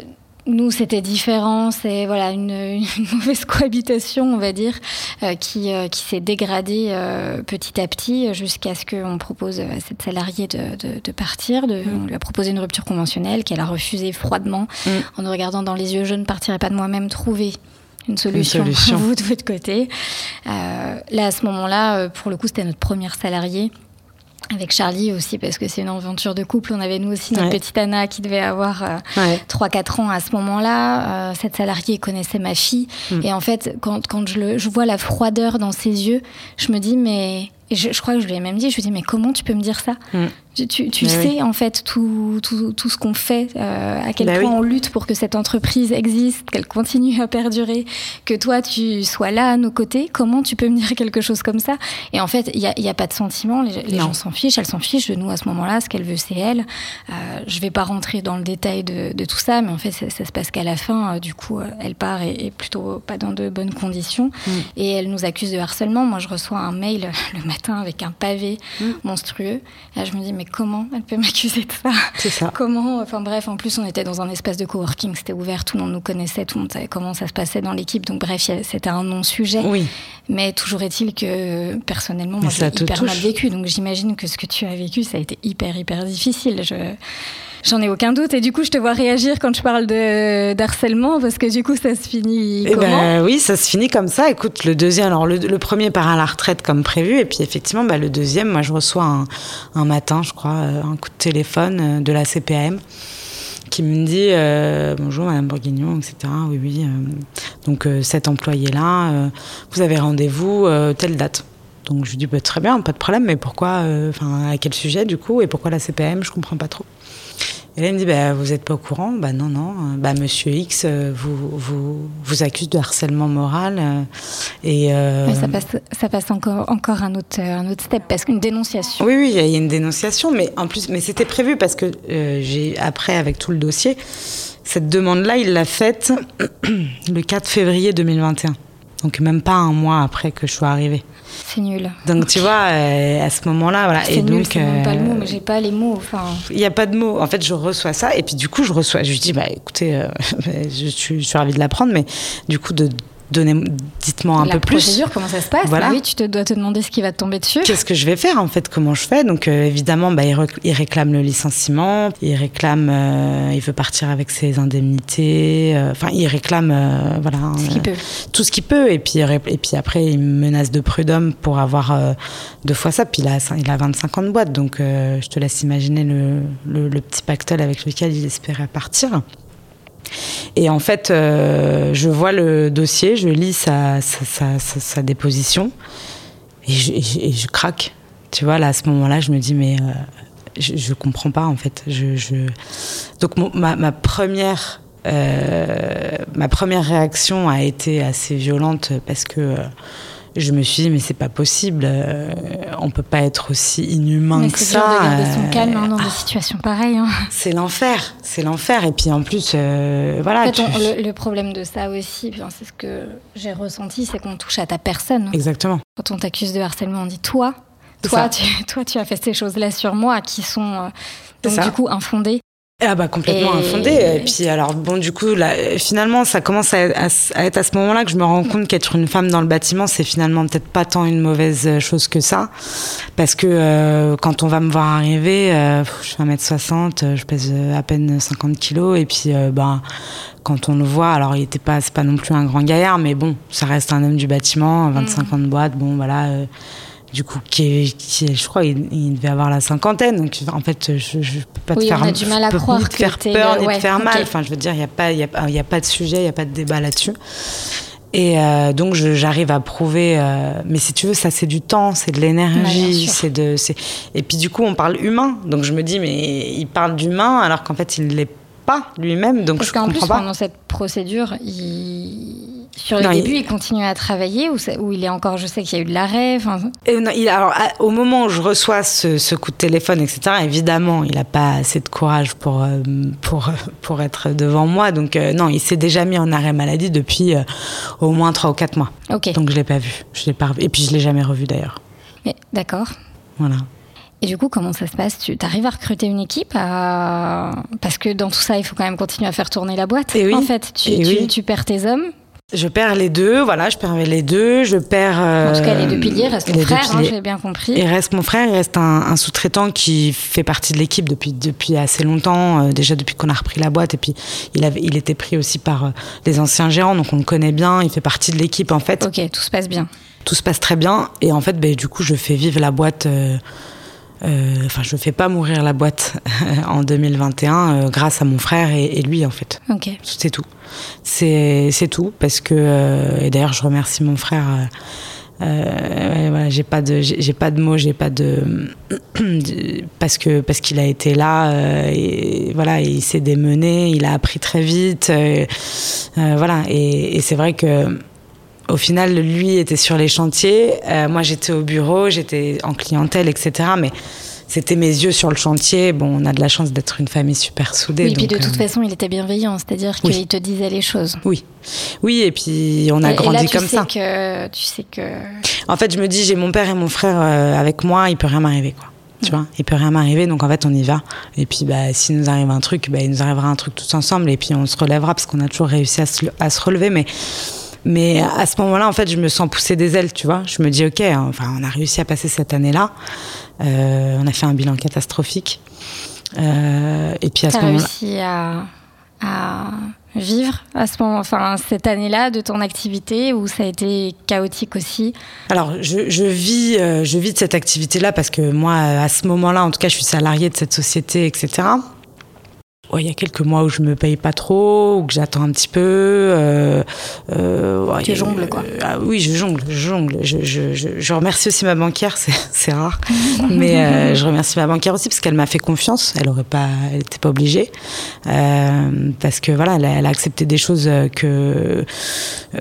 nous, c'était différent. C'est voilà une, une, <laughs> mauvaise cohabitation, on va dire, euh, qui, euh, qui s'est dégradée euh, petit à petit jusqu'à ce qu'on propose à cette salariée de, de, de partir. De, mm. On lui a proposé une rupture conventionnelle qu'elle a refusée froidement mm. en nous regardant dans les yeux. Je ne partirai pas de moi-même trouver une solution, une solution. <laughs> vous de votre côté. là, à ce moment-là, pour le coup, c'était notre première salariée avec Charlie aussi parce que c'est une aventure de couple. On avait nous aussi notre petite Anna qui devait avoir euh, 3-4 ans à ce moment-là. Euh, cette salariée connaissait ma fille. Mm. Et en fait, quand, quand je, le, je vois la froideur dans ses yeux, je me dis mais... je, je crois que je lui ai même dit, je lui ai dit mais comment tu peux me dire ça mm. Tu, tu sais en fait tout, tout, tout ce qu'on fait, euh, à quel bah point on lutte pour que cette entreprise existe, qu'elle continue à perdurer, que toi tu sois là à nos côtés. Comment tu peux me dire quelque chose comme ça? Et en fait, il n'y a, y a, pas de sentiment. Les, gens s'en fichent, elles s'en fichent de nous à ce moment-là. Ce qu'elle veut, c'est elle. Euh, je vais pas rentrer dans le détail de, de tout ça, mais en fait, ça, ça se passe qu'à la fin, euh, du coup, euh, elle part et, plutôt pas dans de bonnes conditions. Mm. Et elle nous accuse de harcèlement. Moi, je reçois un mail <laughs> le matin avec un pavé mm. monstrueux. Et là, je me dis, mais comment elle peut <laughs> m'accuser de ça? C'est ça. Comment Enfin bref, en plus on était dans un espace de coworking, c'était ouvert, tout le monde nous connaissait, tout le monde savait comment ça se passait dans l'équipe. Donc bref, c'était un non-sujet. Oui. Mais toujours est-il que personnellement, moi j'ai hyper mal vécu. Donc j'imagine que ce que tu as vécu, ça a été hyper hyper difficile. Je J'en ai aucun doute. Et du coup, je te vois réagir quand je parle de d'harcèlement, parce que du coup, ça se finit eh comment? ben, Oui, ça se finit comme ça. Écoute, le deuxième, alors le, premier part à la retraite comme prévu, et puis effectivement, bah, le deuxième, moi, je reçois un, un matin, je crois, euh, un coup de téléphone euh, de la CPAM qui me dit euh, bonjour Madame Bourguignon, etc. Oui, oui. donc cet employé-là, vous avez rendez-vous telle date. Donc je lui dis bah, très bien, pas de problème, mais pourquoi, enfin à quel sujet du coup, et pourquoi la CPM, je comprends pas trop. Et là, il me dit, bah, vous n'êtes pas au courant? Bah non, non. Bah, Monsieur X euh, vous, vous, vous accuse de harcèlement moral. Euh, et, euh, ça passe, ça passe encore, encore un, autre, un autre step, parce qu'une dénonciation. Oui, oui, il y a une dénonciation, mais en plus, mais c'était prévu parce que j'ai, après, avec tout le dossier, cette demande-là, il l'a faite <clears throat> le 4 février 2021. Donc même pas un mois après que je sois arrivée. C'est nul. Donc tu vois, euh, à ce moment-là, voilà. C'est nul, donc, euh, pas le mot, mais j'ai pas les mots. Enfin. Il n'y a pas de mots. En fait, je reçois ça et puis du coup, je reçois. Je lui dis, bah écoutez, euh, <laughs> je, suis, je suis ravie de l'apprendre, mais du coup de dites-moi un peu plus. La procédure, comment ça se passe voilà. Oui, tu te dois te demander ce qui va te tomber dessus. Qu'est-ce que je vais faire en fait Comment je fais Donc euh, évidemment, bah, il, réclame le licenciement, il réclame, euh, il veut partir avec ses indemnités. Euh, enfin, il réclame, voilà, ce peut. tout ce qu'il peut. Et puis et puis après, il me menace de prud'homme pour avoir deux fois ça. Puis il a il a 25 ans de boîte, donc je te laisse imaginer le, le, le petit pactole avec lequel il espérait partir. Et en fait, euh, je vois le dossier, je lis sa, déposition et je, craque. Tu vois, là, à ce moment-là, je me dis, mais euh, je, ne comprends pas, en fait. Donc, ma, première, euh, ma première réaction a été assez violente parce que je me suis dit mais c'est pas possible, euh, on peut pas être aussi inhumain que ça. de garder son calme hein, dans des ah. situations pareilles. Hein. C'est l'enfer, c'est l'enfer. Et puis en plus, euh, voilà. le, problème de ça aussi, c'est ce que j'ai ressenti, c'est qu'on touche à ta personne. Exactement. Quand on t'accuse de harcèlement, on dit toi, toi, tu, toi, tu as fait ces choses-là sur moi qui sont euh, donc du coup infondées. Ah bah complètement infondé. Et puis alors bon du coup là, finalement ça commence à, être à ce moment-là que je me rends compte qu'être une femme dans le bâtiment c'est finalement peut-être pas tant une mauvaise chose que ça parce que euh, quand on va me voir arriver, euh, je fais 1m60, je pèse à peine 50 kilos et puis euh, bah quand on le voit, alors il était pas c'est pas non plus un grand gaillard mais bon ça reste un homme du bâtiment, 25 mm. ans de boîte, bon voilà du coup, qui, qui je crois, il, devait avoir la cinquantaine. Donc, en fait, je, je peux pas te faire, on a du mal à <laughs> croire ni te faire peur ni te faire mal. Enfin, je veux dire, il n'y a pas, il y a, y a, pas de sujet, il n'y a pas de débat là-dessus. Et euh, donc j'arrive à prouver, euh, mais si tu veux, ça c'est du temps, c'est de l'énergie, c'est de, et puis du coup on parle humain, donc je me dis mais il parle d'humain alors qu'en fait il l'est pas lui-même, donc Parce je comprends plus, pas. Pendant cette procédure, il sur le début, il... continue à travailler ou, il est encore, je sais qu'il y a eu de l'arrêt Alors, au moment où je reçois ce, coup de téléphone, etc., évidemment, il n'a pas assez de courage pour, euh, pour, <laughs> pour être devant moi. Donc, euh, non, il s'est déjà mis en arrêt maladie depuis euh, au moins 3 ou 4 mois. Donc, je ne l'ai pas vu. Je l'ai pas Et puis, je ne l'ai jamais revu d'ailleurs. D'accord. Voilà. Et du coup, comment ça se passe? Tu arrives à recruter une équipe Parce que dans tout ça, il faut quand même continuer à faire tourner la boîte. Et oui. En fait, tu, tu perds tes hommes, je perds les deux, voilà, je perds les deux, je perds. en tout cas, les deux piliers restent mon frère, hein, j'ai bien compris. Il reste mon frère, il reste un, sous-traitant qui fait partie de l'équipe depuis depuis assez longtemps, euh, déjà depuis qu'on a repris la boîte, et puis il avait, il était pris aussi par euh, les anciens gérants, donc on le connaît bien, il fait partie de l'équipe en fait. Ok, tout se passe bien. Tout se passe très bien, et en fait, ben, du coup, je fais vivre la boîte. Euh, euh, enfin, je ne fais pas mourir la boîte <laughs> en 2021 euh, grâce à mon frère et, lui, en fait. C'est tout. C'est tout, parce que. Euh, et d'ailleurs, je remercie mon frère. voilà, j'ai pas de j'ai pas de mots j'ai pas de <clears throat> parce que parce qu'il a été là et voilà il s'est démené il a appris très vite voilà et, et c'est vrai que au final, lui était sur les chantiers, euh, moi j'étais au bureau, j'étais en clientèle, etc. Mais c'était mes yeux sur le chantier. Bon, on a de la chance d'être une famille super soudée. Oui, et puis de toute euh, façon, il était bienveillant, c'est-à-dire qu'il te disait les choses. Oui, oui, et puis on a grandi et là, comme ça. Que, tu sais que. En fait, je me dis, j'ai mon père et mon frère euh, avec moi, il peut rien m'arriver, quoi. Tu vois, il peut rien m'arriver, donc en fait on y va. Et puis bah, s'il nous arrive un truc, bah, il nous arrivera un truc tous ensemble, et puis on se relèvera parce qu'on a toujours réussi à se, à se relever. Mais Mais à ce moment-là, en fait, je me sens pousser des ailes, tu vois. Je me dis, ok, enfin, on a réussi à passer cette année-là. Euh, on a fait un bilan catastrophique. Euh, et puis à ce moment-là, réussi à, vivre à ce moment, enfin cette année-là de ton activité où ça a été chaotique aussi? Alors je, je vis, euh, je vis de cette activité-là parce que moi à ce moment-là, en tout cas, je suis salariée de cette société, etc il y a quelques mois où je me paye pas trop, ou que j'attends un petit peu. Euh, euh, tu jongles quoi ah Oui, je jongle, je jongle. Je, je, je, remercie aussi ma banquière, <laughs> c'est rare, <laughs> mais euh, je remercie ma banquière aussi parce qu'elle m'a fait confiance. Elle aurait pas, elle était pas obligée euh, parce que voilà, elle a, accepté des choses que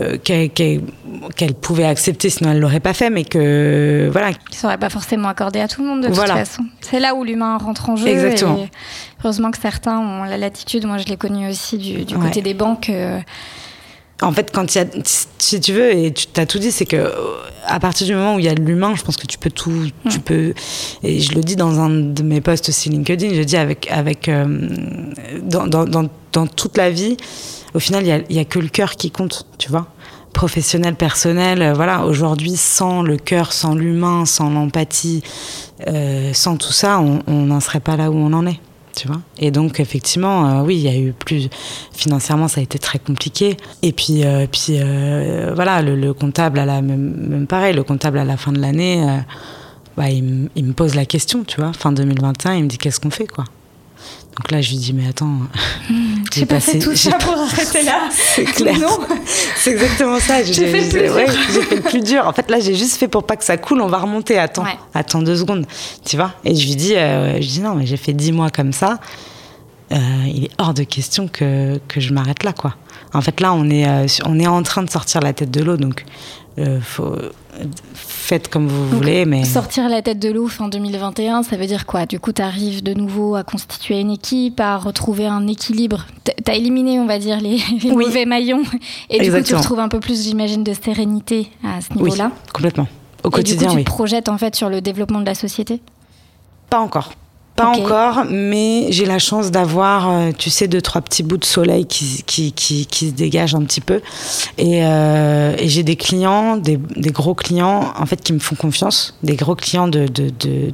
euh, qu'elle pouvait accepter, sinon elle l'aurait pas fait, mais que voilà. Qui serait pas forcément accordé à tout le monde de toute façon. C'est là où l'humain rentre en jeu. Exactement. Et heureusement que certains ont la latitude. Moi, je l'ai connu aussi du, côté des banques. Euh. En fait, quand il y a, si tu veux, et tu t'as tout dit, c'est que euh, à partir du moment où il y a de l'humain, je pense que tu peux tout, mm. tu peux. Et je le dis dans un de mes posts aussi LinkedIn, je dis avec, avec, euh, dans, dans, dans, toute la vie, au final, il y a, y a que le cœur qui compte, tu vois professionnel, personnel, voilà, aujourd'hui, sans le cœur, sans l'humain, sans l'empathie, sans tout ça, on n'en serait pas là où on en est Et donc effectivement, euh, oui, il y a eu plus financièrement, ça a été très compliqué. Et puis, euh, puis euh, voilà, le, comptable à la même, pareil, le comptable à la fin de l'année, bah, il, il, me pose la question, tu vois, fin 2021, il me dit qu'est-ce qu'on fait, quoi? Donc là, je lui dis, mais attends, hmm, <laughs> j'ai passé tout ça pour <laughs> arrêter là. C'est <laughs> clair. C'est exactement ça. J'ai fait, le plus dur. fait le plus dur. En fait, là, j'ai juste fait pour pas que ça coule, on va remonter. Attends, attends deux secondes. Tu vois? Et je lui dis, euh, je dis non, mais j'ai fait dix mois comme ça. Euh, il est hors de question que, que je m'arrête là, quoi. En fait, là, on est, euh, on est en train de sortir la tête de l'eau, donc faut faites comme vous voulez. Mais... Sortir la tête de l'eau fin 2021, ça veut dire quoi? Du coup, tu arrives de nouveau à constituer une équipe, à retrouver un équilibre. Tu as éliminé, on va dire, les, mauvais maillons. Et du coup, tu retrouves un peu plus, j'imagine, de sérénité à ce niveau-là. Oui, complètement. Au quotidien, du coup, tu te projettes en fait sur le développement de la société? Pas encore. Pas encore, mais j'ai la chance d'avoir, euh, tu sais, deux, trois petits bouts de soleil qui, qui, qui, qui se dégagent un petit peu. Et, euh, et j'ai des clients, des, des, gros clients, en fait, qui me font confiance, des gros clients de, de, de,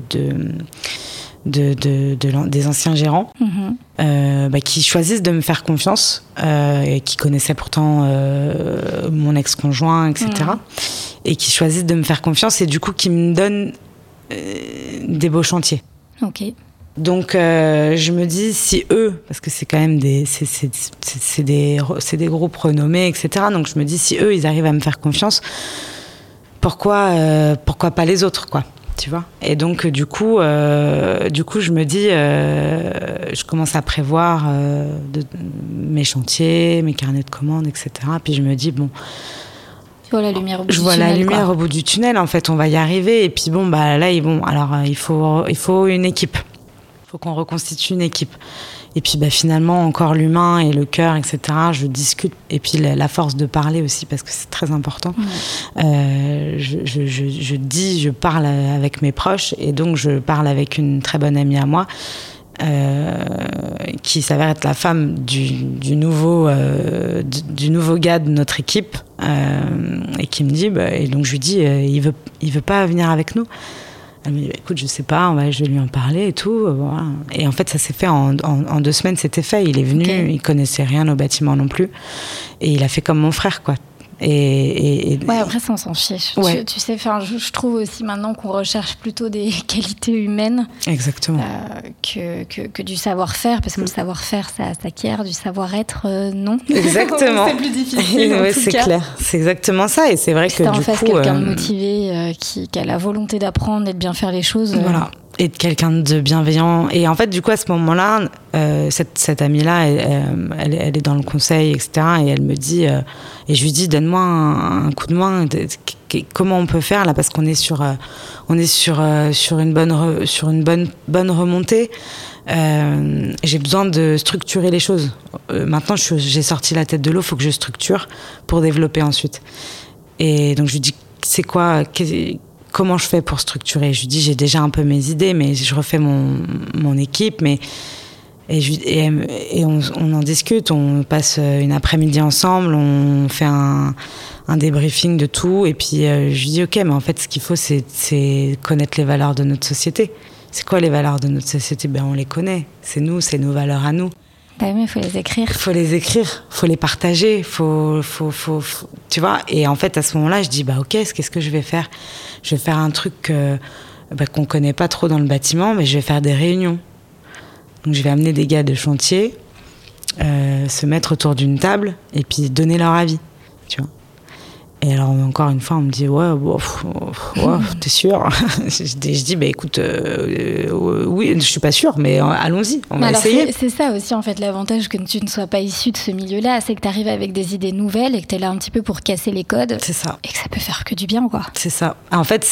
de, de, de des anciens gérants mhm. euh, bah, qui choisissent de me faire confiance euh, et qui connaissaient pourtant euh, mon ex-conjoint, etc. Mhm. Et qui choisissent de me faire confiance et du coup qui me donnent des beaux chantiers. Ok. Donc euh, je me dis si eux, parce que c'est quand même des, c'est des, des groupes renommés, etc. Donc je me dis si eux ils arrivent à me faire confiance, pourquoi, euh, pourquoi pas les autres, quoi. Tu vois? Et donc du coup, euh, du coup je me dis, je commence à prévoir de, mes chantiers, mes carnets de commandes, etc. Puis je me dis bon. Je vois la lumière au bout je vois la lumière au bout du tunnel. En fait, on va y arriver. Et puis bon, bah là, ils vont. Alors, il faut, il faut une équipe faut qu'on reconstitue une équipe. Et puis bah, finalement, encore l'humain et le cœur, etc. Je discute. Et puis la, force de parler aussi, parce que c'est très important. Euh, je, je, je, je, dis, je parle avec mes proches. Et donc, je parle avec une très bonne amie à moi. Euh, qui s'avère être la femme du, du nouveau euh, du, nouveau gars de notre équipe et qui me dit bah, et donc je lui dis il veut il veut pas venir avec nous elle me dit, écoute, je sais pas, je vais lui en parler et tout. Euh, et en fait, ça s'est fait en, deux semaines, c'était fait. Il est venu, il connaissait rien au bâtiment non plus. Et il a fait comme mon frère, quoi. Et, Ouais, après, ça, on s'en fiche. Tu, sais, je, je, trouve aussi maintenant qu'on recherche plutôt des <laughs> qualités humaines. Exactement. Euh, que, que, que, du savoir-faire, parce que le savoir-faire, ça s'acquiert, du savoir-être, euh, non. <laughs> Exactement. c'est plus difficile. oui, c'est clair. C'est exactement ça. Et c'est vrai que. en du face quelqu'un de motivé, qui, qui, a la volonté d'apprendre et de bien faire les choses. Voilà et de quelqu'un de bienveillant. Et en fait, du coup, à ce moment-là, euh, cette, cette amie-là, elle, elle, est dans le conseil, etc. Et elle me dit, euh, et je lui dis, donne-moi un, coup de main. comment on peut faire là Parce qu'on est sur, euh, on est sur, sur une bonne, sur une bonne, bonne remontée. j'ai besoin de structurer les choses. maintenant, j'ai sorti la tête de l'eau, il faut que je structure pour développer ensuite. Et donc, je lui dis, c'est quoi comment je fais pour structurer? Je lui dis, j'ai déjà un peu mes idées, mais je refais mon, mon équipe, mais Et, on, en discute, on passe une après-midi ensemble, on fait un, un, débriefing de tout. Et puis je lui dis, OK, mais en fait, ce qu'il faut, c'est connaître les valeurs de notre société. C'est quoi les valeurs de notre société? Ben, On les connaît. C'est nous, c'est nos valeurs à nous. Bah il faut les écrire. Il faut les écrire, faut les partager, faut, faut, faut, tu vois. Et en fait, à ce moment-là, je dis, bah ok, qu'est-ce que je vais faire? Je vais faire un truc bah, qu'on connaît pas trop dans le bâtiment, mais je vais faire des réunions. Donc je vais amener des gars de chantier, euh, se mettre autour d'une table et puis donner leur avis, tu vois. Et alors, encore une fois, on me dit Ouais, <laughs> t'es sûr? <laughs> Je, dis Bah écoute, euh, euh, oui, je suis pas sûr, mais allons-y, on va essayer. C'est ça aussi, en fait, l'avantage que tu ne sois pas issu de ce milieu-là, c'est que tu arrives avec des idées nouvelles et que tu es là un petit peu pour casser les codes. C'est ça. Et que ça peut faire que du bien, quoi. C'est ça. En fait,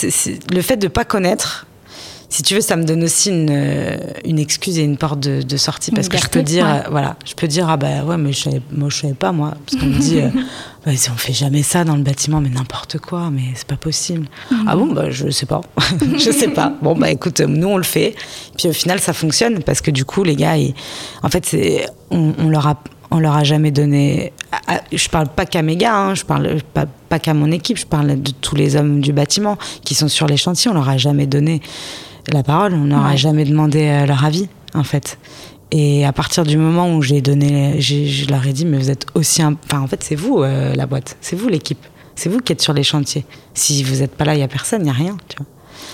le fait de pas connaître, si tu veux, ça me donne aussi une, euh, une excuse et une porte de, sortie parce que je peux dire, euh, voilà, je peux dire ah bah ouais mais je savais, moi je savais pas moi parce qu'on me dit euh, <laughs> bah, on fait jamais ça dans le bâtiment mais n'importe quoi mais c'est pas possible. Mhm. Ah bon bah je sais pas, <laughs> je sais pas. Bon bah écoute nous on le fait puis au final ça fonctionne parce que du coup les gars en fait c'est on, on leur a on leur a jamais donné. Je parle pas qu'à mes gars, hein, je parle pas, pas qu'à mon équipe, je parle de tous les hommes du bâtiment qui sont sur les chantiers. On leur a jamais donné la parole. On n'aura jamais demandé euh, leur avis, en fait. Et à partir du moment où j'ai donné, je leur ai dit, mais vous êtes aussi, enfin, en fait, c'est vous euh, la boîte, c'est vous l'équipe, c'est vous qui êtes sur les chantiers. Si vous n'êtes pas là, il y a personne, il y a rien.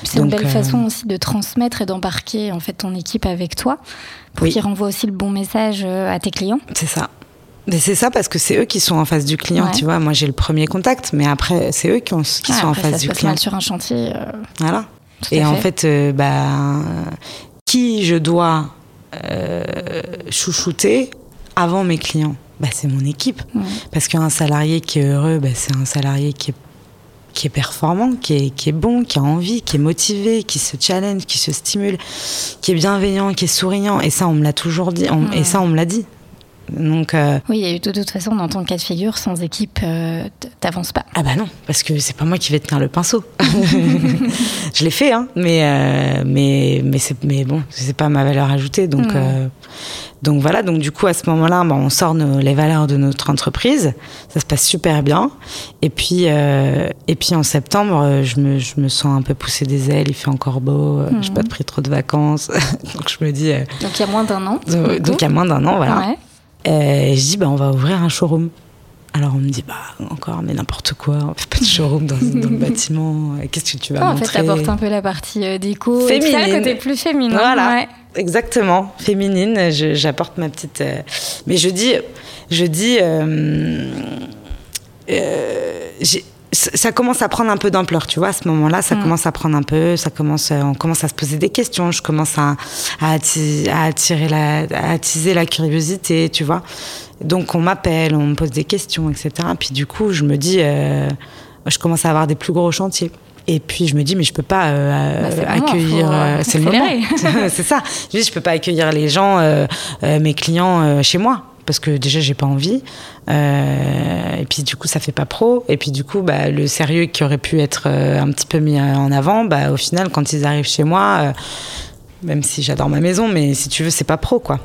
C'est une belle euh, façon aussi de transmettre et d'embarquer en fait ton équipe avec toi pour qu'ils renvoient aussi le bon message à tes clients. C'est ça. Mais c'est ça parce que c'est eux qui sont en face du client, tu vois. Moi, j'ai le premier contact, mais après, c'est eux qui, qui sont en face du client. sur un chantier. Voilà et en fait, euh, bah, qui je dois euh, chouchouter avant mes clients? Bah, C'est mon équipe. Parce qu'un salarié qui est heureux, bah, c'est un salarié qui est qui est performant, qui est, qui est bon, qui a envie, qui est motivé, qui se challenge, qui se stimule, qui est bienveillant, qui est souriant. Et ça, on me l'a toujours dit. Et ça, on me l'a dit. Donc, euh, Oui, et de toute façon, dans ton cas de figure, sans équipe, euh, t'avances pas. Ah bah non, parce que c'est pas moi qui vais tenir le pinceau. <laughs> je l'ai fait, hein, mais, euh, mais, mais, mais bon, c'est pas ma valeur ajoutée. Donc, hmm. donc voilà, donc du coup, à ce moment-là, bah, on sort les valeurs de notre entreprise. Ça se passe super bien. Et puis, et puis en septembre, je me, je me, sens un peu pousser des ailes, il fait encore beau, je n'ai pas pris trop de vacances. <laughs> donc je me dis. donc il y a moins d'un an. Donc il y a moins d'un an, voilà. Ouais. Et je dis, bah, on va ouvrir un showroom. Alors on me dit, bah encore, mais n'importe quoi, on fait pas de showroom dans, le <laughs> bâtiment, qu'est-ce que tu vas montrer En fait, t'apportes un peu la partie euh, déco, féminine. ça, le côté plus féminin. Voilà, exactement, féminine, j'apporte ma petite... Euh, mais je dis, je dis, euh, ça commence à prendre un peu d'ampleur, tu vois, à ce moment-là, ça mm. commence à prendre un peu, ça commence, on commence à se poser des questions, je commence à, à, attirer, la, à attiser la curiosité, tu vois. Donc on m'appelle, on me pose des questions, etc. Puis du coup, je me dis, euh, je commence à avoir des plus gros chantiers. Et puis je me dis mais je peux pas euh, bah, accueillir euh, c'est le moment <laughs> c'est ça je dis je peux pas accueillir les gens mes clients chez moi parce que déjà j'ai pas envie. Euh, et puis du coup ça fait pas pro. Et puis du coup bah, le sérieux qui aurait pu être euh, un petit peu mis en avant bah, au final quand ils arrivent chez moi euh, même si j'adore ma maison mais si tu veux c'est pas pro quoi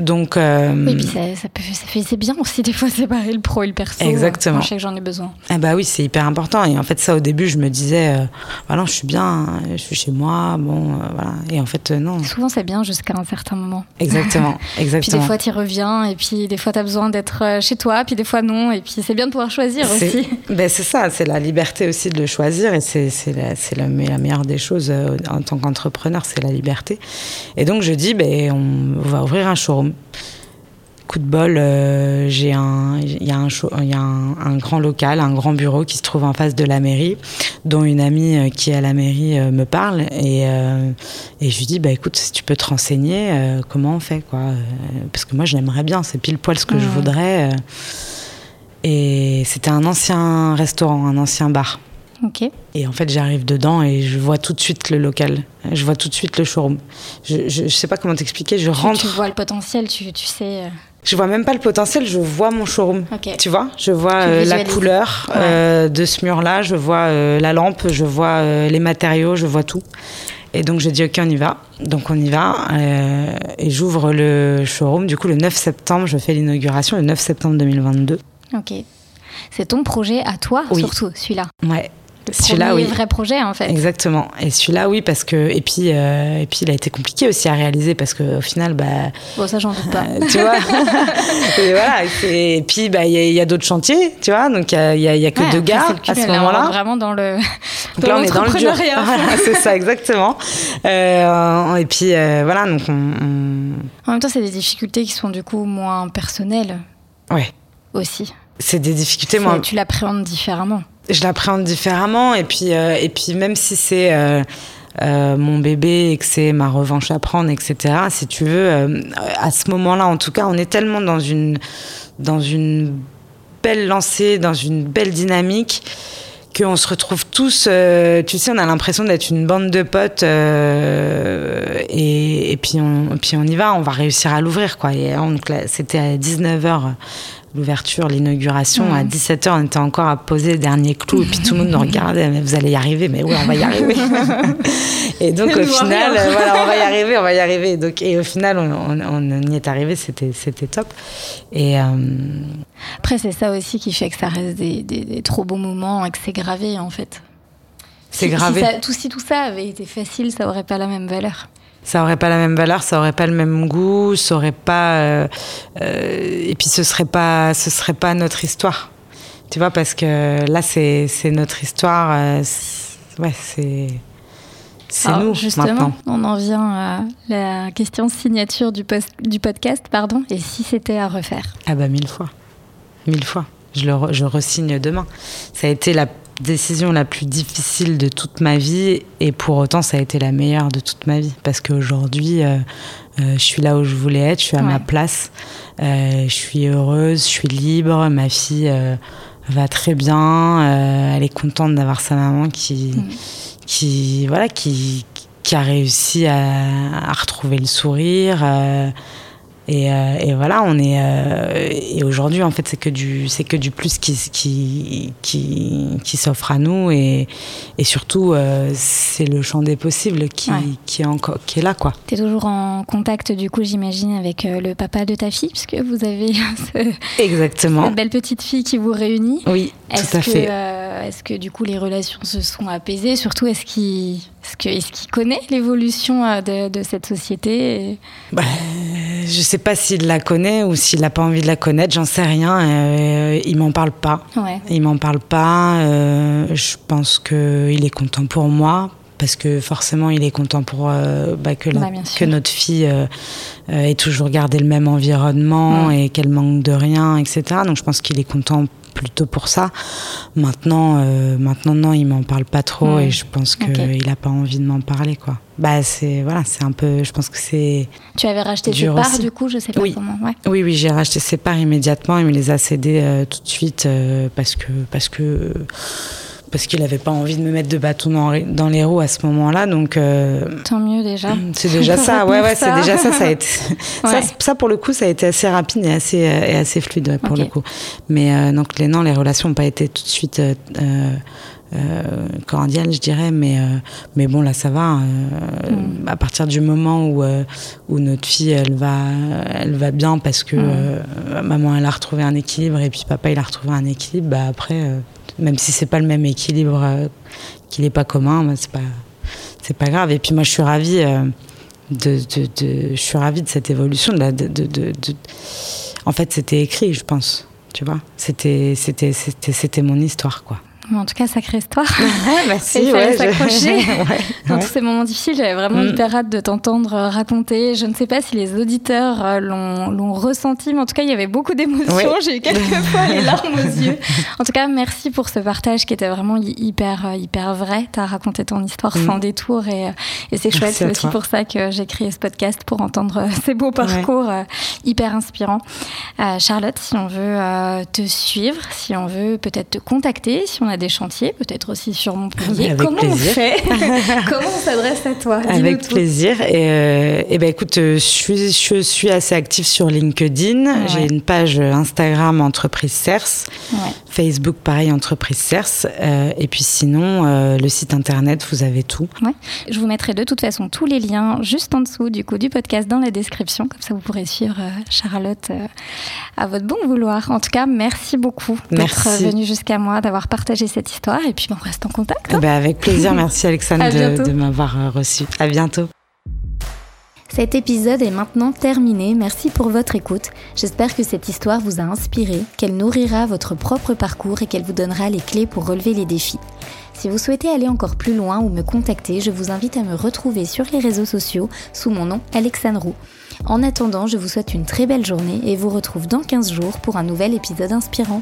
donc, euh, Oui, puis ça, ça, peut, bien aussi des fois séparer le pro et le perso. Exactement. je sais que j'en ai besoin. Ah bah oui, c'est hyper important. Et en fait, ça au début, je me disais, euh, voilà, je suis bien, je suis chez moi, bon, euh, voilà. Et en fait, non. Souvent, c'est bien jusqu'à un certain moment. Exactement, exactement. <laughs> puis des fois, tu reviens, et puis des fois, tu as besoin d'être chez toi, puis des fois, non. Et puis, c'est bien de pouvoir choisir aussi. <laughs> Ben, c'est ça, c'est la liberté aussi de le choisir. Et c'est, la, la, la, meilleure des choses en tant qu'entrepreneur, c'est la liberté. Et donc, je dis, ben, on va ouvrir un showroom coup de bol, euh, j'ai un, il y a, un, y a un, grand local, un grand bureau qui se trouve en face de la mairie, dont une amie euh, qui est à la mairie euh, me parle et, et je lui dis bah écoute si tu peux te renseigner, comment on fait quoi Parce que moi j'aimerais bien, c'est pile poil ce que je voudrais. et c'était un ancien restaurant, un ancien bar. Et en fait, j'arrive dedans et je vois tout de suite le local. Je vois tout de suite le showroom. Je, je, sais pas comment t'expliquer. Je rentre. Tu vois le potentiel, tu, tu sais. Je vois même pas le potentiel, je vois mon showroom. Tu vois, je vois euh, la couleur euh, de ce mur-là, je vois euh, la lampe, je vois les matériaux, je vois tout. Et donc j'ai dit ok on y va. Donc on y va euh, et j'ouvre le showroom. Du coup le 9 septembre, je fais l'inauguration le 9 septembre 2022. Ok. C'est ton projet à toi surtout celui-là. Ouais. Celui-là, oui. vrai projet, en fait. Exactement. Et celui-là, oui, parce que. Et puis, euh, et puis, il a été compliqué aussi à réaliser parce qu'au final, bah. Bon, ça, j'en doute pas. tu vois <laughs> Et voilà. Et puis, bah, il y a, d'autres chantiers, tu vois. Donc, il n'y a, y a, que deux gars à ce moment-là. Vraiment dans le. Donc là, on est dans le dur. c'est ça, exactement. Euh, et puis, euh, voilà. Donc, on, En même temps, c'est des difficultés qui sont du coup moins personnelles. Ouais. Aussi. C'est des difficultés moins. Tu l'appréhendes différemment je l'appréhende différemment. Et puis, euh, et puis même si c'est euh, euh, mon bébé et que c'est ma revanche à prendre, etc., si tu veux, à ce moment-là, en tout cas, on est tellement dans une, dans une belle lancée, dans une belle dynamique qu'on se retrouve tous, tu sais, on a l'impression d'être une bande de potes et, puis on, puis on y va, on va réussir à l'ouvrir, quoi. C'était à 19h l'ouverture, l'inauguration, à 17h, on était encore à poser le dernier clou, et puis tout le monde nous <laughs> regardait, mais vous allez y arriver, mais oui, on va y arriver. <laughs> et donc au final, <laughs> voilà, on va y arriver, on va y arriver. Donc, et au final, on, y est arrivé, c'était, c'était top. Et, euh, Après, c'est ça aussi qui fait que ça reste des, trop beaux moments et que c'est gravé, en fait. C'est gravé. Si, tout, si tout ça avait été facile, ça aurait pas la même valeur ça aurait pas la même valeur, ça aurait pas le même goût, ça aurait pas euh, euh, et puis ce serait pas ce serait pas notre histoire. Tu vois parce que là c'est c'est notre histoire euh, ouais, c'est c'est nous justement, maintenant. On en vient à la question signature du, post, du podcast, pardon. Et si c'était à refaire? Ah bah mille fois, mille fois. Je le je resigne demain. Ça a été la décision la plus difficile de toute ma vie et pour autant ça a été la meilleure de toute ma vie. Parce qu'aujourd'hui euh, euh, je suis là où je voulais être, je suis à ma place, euh, je suis heureuse, je suis libre, ma fille va très bien, elle est contente d'avoir sa maman qui, mm. qui voilà qui, qui a réussi à, à retrouver le sourire euh, et, voilà, on est. Euh, et aujourd'hui, en fait, c'est que du, c'est que du plus qui, qui, qui, qui s'offre à nous. Et, et surtout, euh, c'est le champ des possibles qui, qui, est encore, qui est là, quoi. Tu es toujours en contact, du coup, j'imagine, avec le papa de ta fille, puisque vous avez <laughs> Exactement. cette belle petite fille qui vous réunit. Oui, tout à fait. est-ce que, du coup, les relations se sont apaisées? Surtout, est-ce qu'il est-ce qu'il connaît l'évolution de, de, cette société? Bah, Je sais pas s'il la connaît ou s'il n'a pas envie de la connaître, j'en sais rien. Euh, il m'en parle pas. Il m'en parle pas. Euh, je pense qu'il est content pour moi parce que forcément il est content pour euh, bah, que, bah, que, notre fille ait toujours gardé le même environnement et qu'elle manque de rien, etc. Donc je pense qu'il est content plutôt pour ça. Maintenant, euh, maintenant non, il m'en parle pas trop et je pense qu'il n'a pas envie de m'en parler, quoi. Bah c'est voilà, c'est un peu, je pense que c'est. Tu avais racheté ses parts du coup, je sais pas oui. comment. Oui, oui, j'ai racheté ses parts immédiatement. Il me les a cédées euh, tout de suite euh, parce que parce que parce qu'il n'avait pas envie de me mettre de bâton dans, les roues à ce moment-là. Donc euh, tant mieux déjà. <clears throat> C'est déjà ça. <laughs> Ouais, ouais, c'est déjà ça. Ça a <laughs> été ça, pour le coup, ça a été assez rapide et assez et assez fluide pour le coup. Mais euh, donc les non, les relations n'ont pas été tout de suite. Euh, euh, cordiales, je dirais, mais mais bon là ça va. Mm. À partir du moment où où notre fille elle va elle va bien parce que mm. maman elle a retrouvé un équilibre et puis papa il a retrouvé un équilibre, bah après même si c'est pas le même équilibre, euh, qu'il n'est pas commun, bah, c'est pas c'est pas grave. Et puis moi, je suis ravie euh, de, de, je suis ravie de cette évolution. De, de en fait, c'était écrit, je pense. Tu vois, c'était c'était c'était mon histoire, quoi. En tout cas, sacrée histoire. merci. Il fallait s'accrocher. <laughs> Dans tous ces moments difficiles, j'avais vraiment mm. hyper hâte de t'entendre raconter. Je ne sais pas si les auditeurs euh, l'ont ressenti, mais en tout cas, il y avait beaucoup d'émotions. J'ai eu quelques fois les larmes aux yeux. En tout cas, merci pour ce partage qui était vraiment hyper, euh, hyper vrai. Tu as raconté ton histoire mm. sans détour et, euh, et c'est chouette. C'est aussi pour ça que j'ai créé ce podcast pour entendre ces beaux parcours hyper inspirants. Charlotte, si on veut te suivre, si on veut peut-être te contacter, si on a des chantiers, peut-être aussi sur Montpellier. Comment on fait <laughs> Comment on s'adresse à toi Avec plaisir. Et, euh, et, ben écoute, euh, je suis, je suis assez active sur LinkedIn. J'ai une page Instagram Entreprise CERS. Facebook, pareil, entreprise CERS. Euh, et puis sinon, euh, le site internet, vous avez tout. Ouais. Je vous mettrai de toute façon tous les liens juste en dessous du coup du podcast dans la description. Comme ça, vous pourrez suivre euh, Charlotte à votre bon vouloir. En tout cas, merci beaucoup d'être venue jusqu'à moi, d'avoir partagé cette histoire. Et puis, on reste en contact. Hein. Eh ben, avec plaisir. Merci Alexandre <laughs> de, de m'avoir reçu. À bientôt. Cet épisode est maintenant terminé, merci pour votre écoute. J'espère que cette histoire vous a inspiré, qu'elle nourrira votre propre parcours et qu'elle vous donnera les clés pour relever les défis. Si vous souhaitez aller encore plus loin ou me contacter, je vous invite à me retrouver sur les réseaux sociaux sous mon nom Alexandre Roux. En attendant, je vous souhaite une très belle journée et vous retrouve dans 15 jours pour un nouvel épisode inspirant.